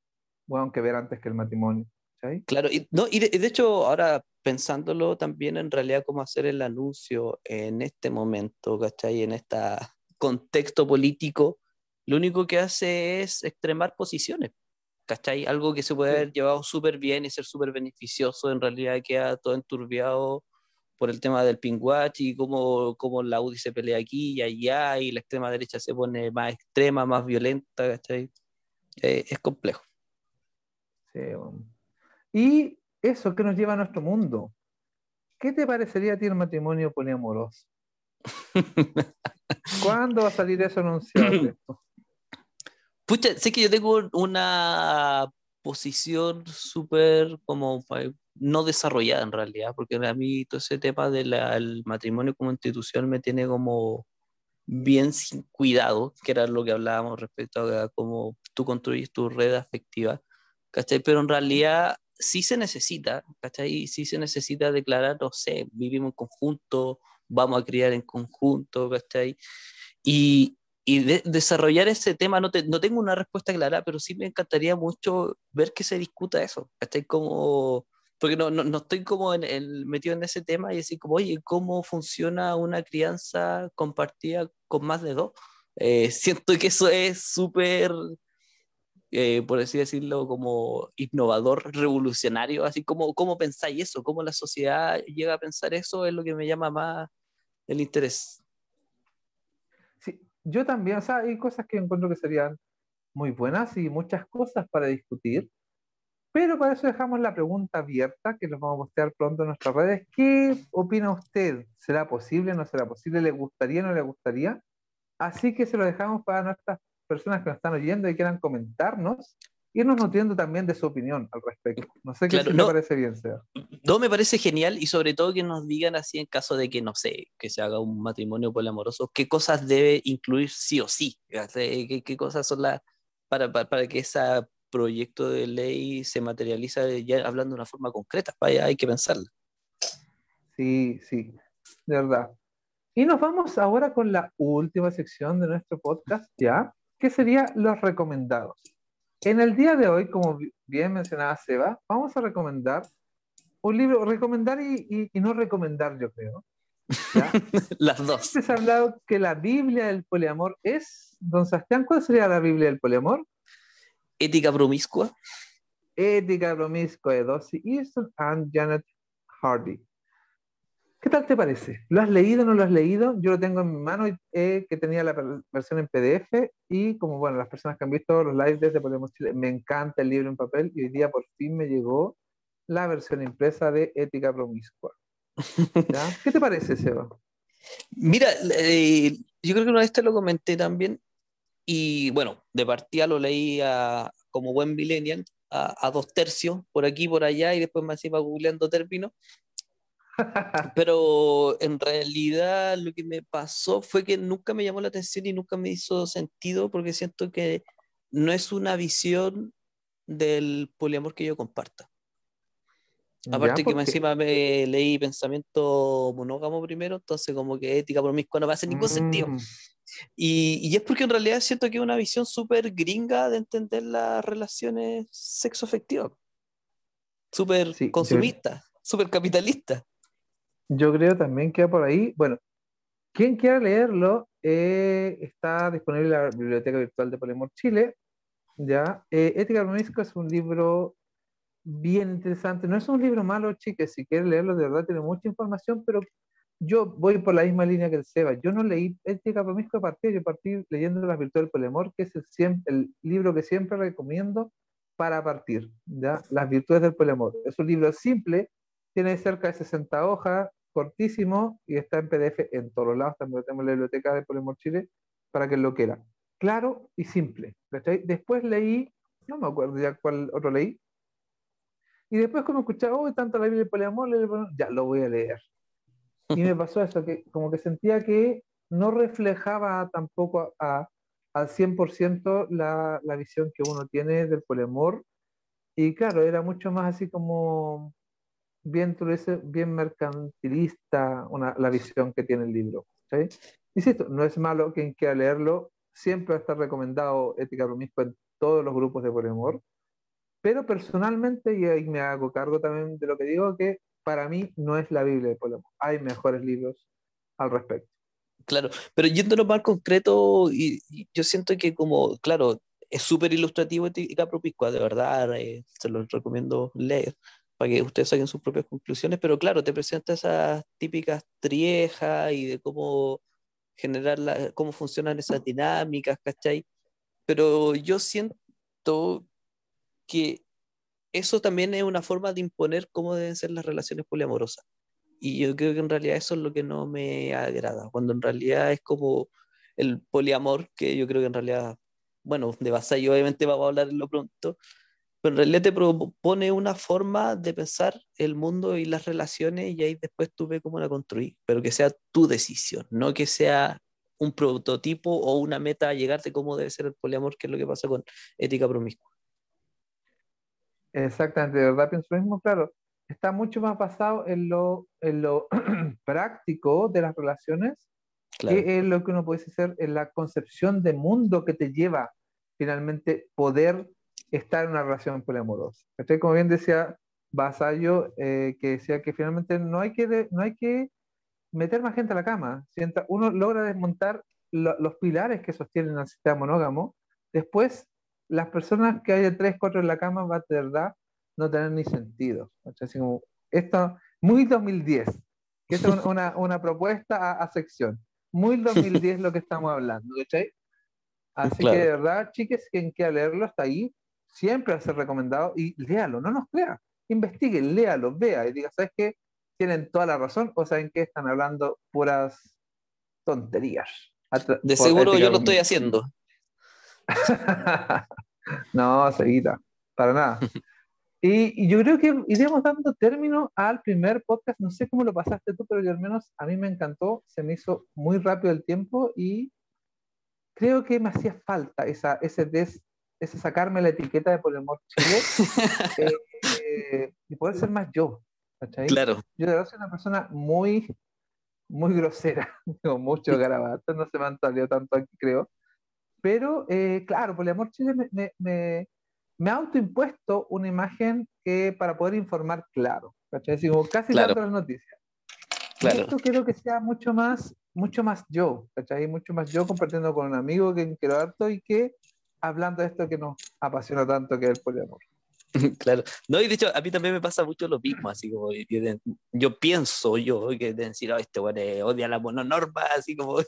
bueno, que ver antes que el matrimonio. Claro, y, no, y de, hecho, ahora pensándolo también en realidad cómo hacer el anuncio en este momento, ¿cachai? En este contexto político, lo único que hace es extremar posiciones. ¿Cachai? Algo que se puede haber llevado súper bien y ser súper beneficioso, en realidad queda todo enturbiado por el tema del pingüach y cómo, cómo, la UDI se pelea aquí y allá y la extrema derecha se pone más extrema, más violenta, ¿cachai? Eh, es complejo. Sí, y eso que nos lleva a nuestro mundo. ¿Qué te parecería a ti el matrimonio poliamoroso? ¿Cuándo va a salir eso anunciado? Pucha, sé que yo tengo una posición súper como no desarrollada en realidad, porque a mí todo ese tema del matrimonio como institución me tiene como bien sin cuidado, que era lo que hablábamos respecto a cómo tú construyes tu red afectiva, ¿cachai? Pero en realidad sí se necesita, ¿cachai? Sí se necesita declarar, no sé, vivimos en conjunto, vamos a criar en conjunto, ¿cachai? Y, y desarrollar ese tema, no, no, tengo una respuesta clara, pero sí me encantaría mucho ver que se discuta eso. Estoy como, porque no, no, no estoy como en, el, metido en ese tema y decir como, oye, ¿cómo funciona una crianza compartida con más de dos? Eh, siento que eso es súper, eh, por así decirlo, como innovador, revolucionario, así como, ¿cómo pensáis eso? ¿Cómo la sociedad llega a pensar eso? Es lo que me llama más el interés yo también, o sea, hay cosas que encuentro que serían muy buenas y muchas cosas para discutir, pero para eso dejamos la pregunta abierta, que nos vamos a postear pronto en nuestras redes. ¿Qué opina usted? ¿Será posible? ¿No será posible? ¿Le gustaría? ¿No le gustaría? Así que se lo dejamos para nuestras personas que nos están oyendo y quieran comentarnos irnos nutriendo también de su opinión al respecto. No sé qué le parece bien, Seba. No, me parece genial y sobre todo que nos digan así en caso de que, no sé, que se haga un matrimonio poliamoroso, qué cosas debe incluir sí o sí, qué, qué cosas son las, para, para, que ese proyecto de ley se materialice ya hablando de una forma concreta, vaya, hay que pensarlo. Sí, sí, de verdad. Y nos vamos ahora con la última sección de nuestro podcast, ¿ya? Que sería los recomendados. En el día de hoy, como bien mencionaba Seba, vamos a recomendar un libro, recomendar y, no recomendar, yo creo. Las dos. Se ha hablado que la Biblia del poliamor es, don Sebastián, ¿cuál sería la Biblia del poliamor? Ética promiscua. Ética promiscua de Dossie Easton and Janet Hardy. ¿Qué tal te parece? ¿Lo has leído o no lo has leído? Yo lo tengo en mi mano, eh, que tenía la versión en PDF y como bueno, las personas que han visto los lives desde Podemos Chile, me encanta el libro en papel y hoy día por fin me llegó la versión impresa de Ética Promiscua. ¿Qué te parece, Seba? Mira, eh, yo creo que una vez te lo comenté también y bueno, de partida lo leí como buen millennial a, a, dos tercios, por aquí, por allá y después me iba googleando términos pero en realidad lo que me pasó fue que nunca me llamó la atención y nunca me hizo sentido porque siento que no es una visión del poliamor que yo comparta. Aparte que encima me leí pensamiento monógamo primero, entonces como que ética promiscua no me hace ningún sentido. Mm. Y, es porque en realidad siento que es una visión súper gringa de entender las relaciones sexoafectivas. Súper consumista, súper capitalista. Yo creo también que por ahí, bueno, quien quiera leerlo, eh, está disponible en la Biblioteca Virtual de Polemor Chile. ¿ya? Eh, Ética Urbanística es un libro bien interesante. No es un libro malo, chicas, si quieren leerlo, de verdad tiene mucha información, pero yo voy por la misma línea que el Seba. Yo no leí Ética Promiscua partí, yo partí leyendo Las Virtudes del Polemor, que es el, el, libro que siempre recomiendo para partir, ¿ya? Las Virtudes del Polemor. Es un libro simple, tiene cerca de 60 hojas, cortísimo y está en PDF en todos los lados. También tenemos en la biblioteca de Polemor Chile para que lo quiera. Claro y simple. Después leí, no me acuerdo ya cuál otro leí, y después como escuchaba, oh, tanto la Biblia de poliamor, ya lo voy a leer. Y me pasó eso, que como que sentía que no reflejaba tampoco a, al 100% la, la visión que uno tiene del poliamor. Y claro, era mucho más así como bien, bien mercantilista una, la visión que tiene el libro. ¿sí? Insisto, no es malo quien quiera leerlo, siempre va a estar recomendado Ética Promiscua en todos los grupos de poliamor pero personalmente, y ahí me hago cargo también de lo que digo, que para mí no es la Biblia de Poliamor. Hay mejores libros al respecto. Claro, pero yéndolo más concreto, y, yo siento que como, claro, es súper ilustrativo Ética Promiscua, de verdad, eh, se los recomiendo leer para que ustedes saquen sus propias conclusiones, pero claro, te presenta esas típicas triejas y de cómo generar, la, cómo funcionan esas dinámicas, ¿cachai? Pero yo siento que eso también es una forma de imponer cómo deben ser las relaciones poliamorosas. Y yo creo que en realidad eso es lo que no me agrada, cuando en realidad es como el poliamor, que yo creo que en realidad, bueno, de vasallo obviamente vamos a hablar en lo pronto, pero en realidad te propone una forma de pensar el mundo y las relaciones y ahí después tú ves cómo la construir, pero que sea tu decisión, no que sea un prototipo o una meta a llegarte cómo debe ser el poliamor, que es lo que pasa con ética promiscua. Exactamente, de verdad pienso lo mismo, claro. Está mucho más basado en lo, en lo práctico de las relaciones que en lo que uno puede hacer en la concepción de mundo que te lleva finalmente poder estar en una relación poliamorosa. Como bien decía Basayo, eh, que decía que finalmente no hay que, no hay que meter más gente a la cama. Si uno logra desmontar los pilares que sostienen al sistema monógamo, después las personas que haya tres, cuatro en la cama va de verdad no tener ni sentido. Así como, esto, muy 2010, que es una, una propuesta a, sección. Muy 2010 lo que estamos hablando, Así que de verdad, chiques, quien quiera leerlo está ahí, siempre va a ser recomendado y léalo, no nos crea, investigue, léalo, vea y diga, ¿sabes qué? Tienen toda la razón o saben que están hablando puras tonterías. De seguro yo lo estoy haciendo. no, seguida, para nada. Y, yo creo que iremos dando término al primer podcast. No sé cómo lo pasaste tú, pero yo al menos a mí me encantó. Se me hizo muy rápido el tiempo y creo que me hacía falta esa, ese, des, ese sacarme la etiqueta de Polemor Chile eh, y poder ser más yo. Claro. Yo de verdad soy una persona muy, muy grosera, con mucho garabato, no se me han salido tanto aquí, creo. Pero, eh, claro, Poliamor Chile me, me, me, ha autoimpuesto una imagen que para poder informar claro, ¿cachai? casi claro. las noticias. Claro. esto quiero que sea mucho más, mucho más yo, ¿cachai? Mucho más yo compartiendo con un amigo que quiero harto y que hablando de esto que nos apasiona tanto que es el poliamor. Claro, no, y de hecho a mí también me pasa mucho lo mismo, así como yo, pienso yo que de decir, oh, este bueno odia la mononorma, así como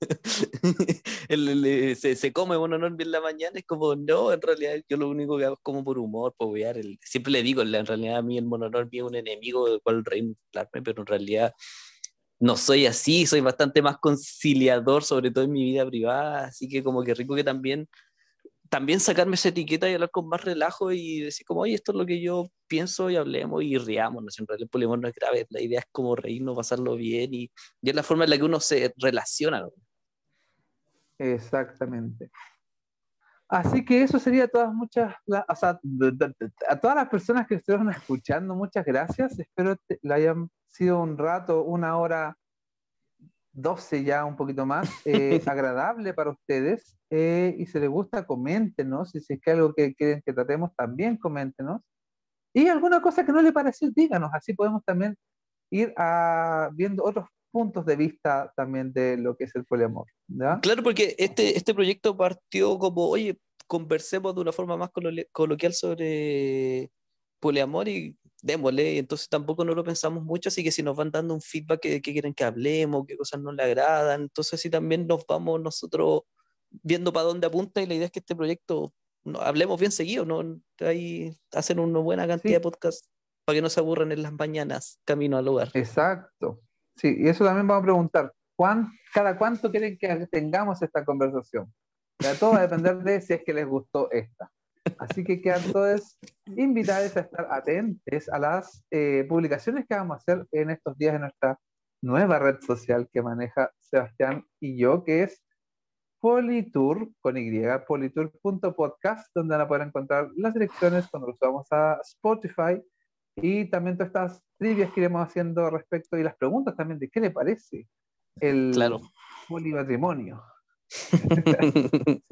el, se, se, come mononorma en la mañana, es como, no, en realidad yo lo único que hago es como por humor, por el, siempre le digo, en realidad a mí el mononorma es un enemigo del cual reinflarme, pero en realidad no soy así, soy bastante más conciliador, sobre todo en mi vida privada, así que como que rico que también también sacarme esa etiqueta y hablar con más relajo y decir como, oye, esto es lo que yo pienso y hablemos y riamos, ¿no? en realidad el poliamor no es grave, la idea es como reírnos, pasarlo bien y, y, es la forma en la que uno se relaciona. Exactamente. Así que eso sería todas muchas, o sea, a todas las personas que estuvieron escuchando, muchas gracias. Espero que hayan sido un rato, una hora 12 ya, un poquito más, eh, agradable para ustedes. Eh, y si les gusta, coméntenos. Y si es que algo que quieren que tratemos, también coméntenos. Y alguna cosa que no le pareció, díganos. Así podemos también ir a, viendo otros puntos de vista también de lo que es el poliamor. Claro, porque este, este proyecto partió como, oye, conversemos de una forma más coloquial sobre poliamor y démosle, entonces tampoco no lo pensamos mucho, así que si nos van dando un feedback que, quieren que hablemos, qué cosas no le agradan, entonces sí también nos vamos nosotros viendo para dónde apunta y la idea es que este proyecto no, hablemos bien seguido, ¿no? Ahí hacen una buena cantidad de podcasts para que no se aburran en las mañanas camino al hogar. Exacto. Sí, y eso también vamos a preguntar, ¿cuán, ¿cada cuánto quieren que tengamos esta conversación? Ya todo va a depender de si es que les gustó esta. Así que quedan todos invitados a estar atentos a las eh, publicaciones que vamos a hacer en estos días en nuestra nueva red social que maneja Sebastián y yo, que es Politour, con Y, politour.podcast, donde van a poder encontrar las direcciones cuando los vamos a Spotify y también todas estas trivias que iremos haciendo respecto y las preguntas también de qué le parece el claro. polimatrimonio.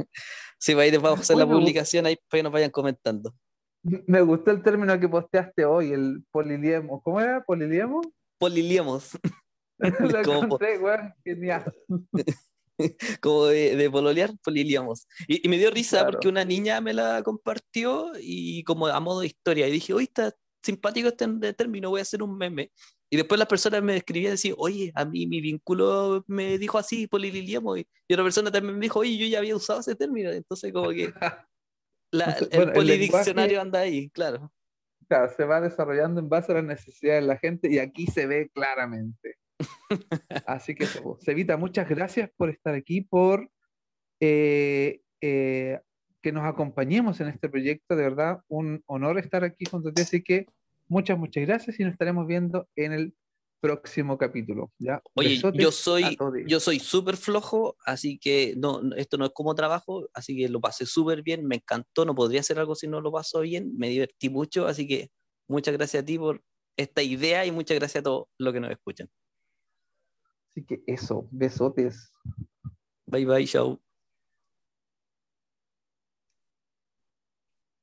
sí, va a vamos a hacer la publicación ahí para que nos vayan comentando. Me gustó el término que posteaste hoy, el poliliemo. ¿Cómo era? ¿Poliliemo? Poliliemos. Lo encontré, genial. Como de, de pololear, poliliemos. Y, me dio risa porque una niña me la compartió y como a modo de historia. Y dije, oye, está simpático este término, voy a hacer un meme. Y después las personas me escribían y decían, oye, a mí mi vínculo me dijo así, polililiamo, y, y otra persona también me dijo, oye, yo ya había usado ese término, entonces como que el polidiccionario anda ahí, claro. Claro, se va desarrollando en base a las necesidades de la gente y aquí se ve claramente. Así que, Sevita, muchas gracias por estar aquí, por eh, eh, que nos acompañemos en este proyecto. De verdad, un honor estar aquí junto a ti. Así que muchas, muchas gracias y nos estaremos viendo en el próximo capítulo. ¿ya? Oye, yo soy yo soy súper flojo, así que no, esto no es como trabajo, así que lo pasé súper bien, me encantó, no podría hacer algo si no lo paso bien, me divertí mucho, así que muchas gracias a ti por esta idea y muchas gracias a todos los que nos escuchan. Así que eso, besotes. Bye bye, chao.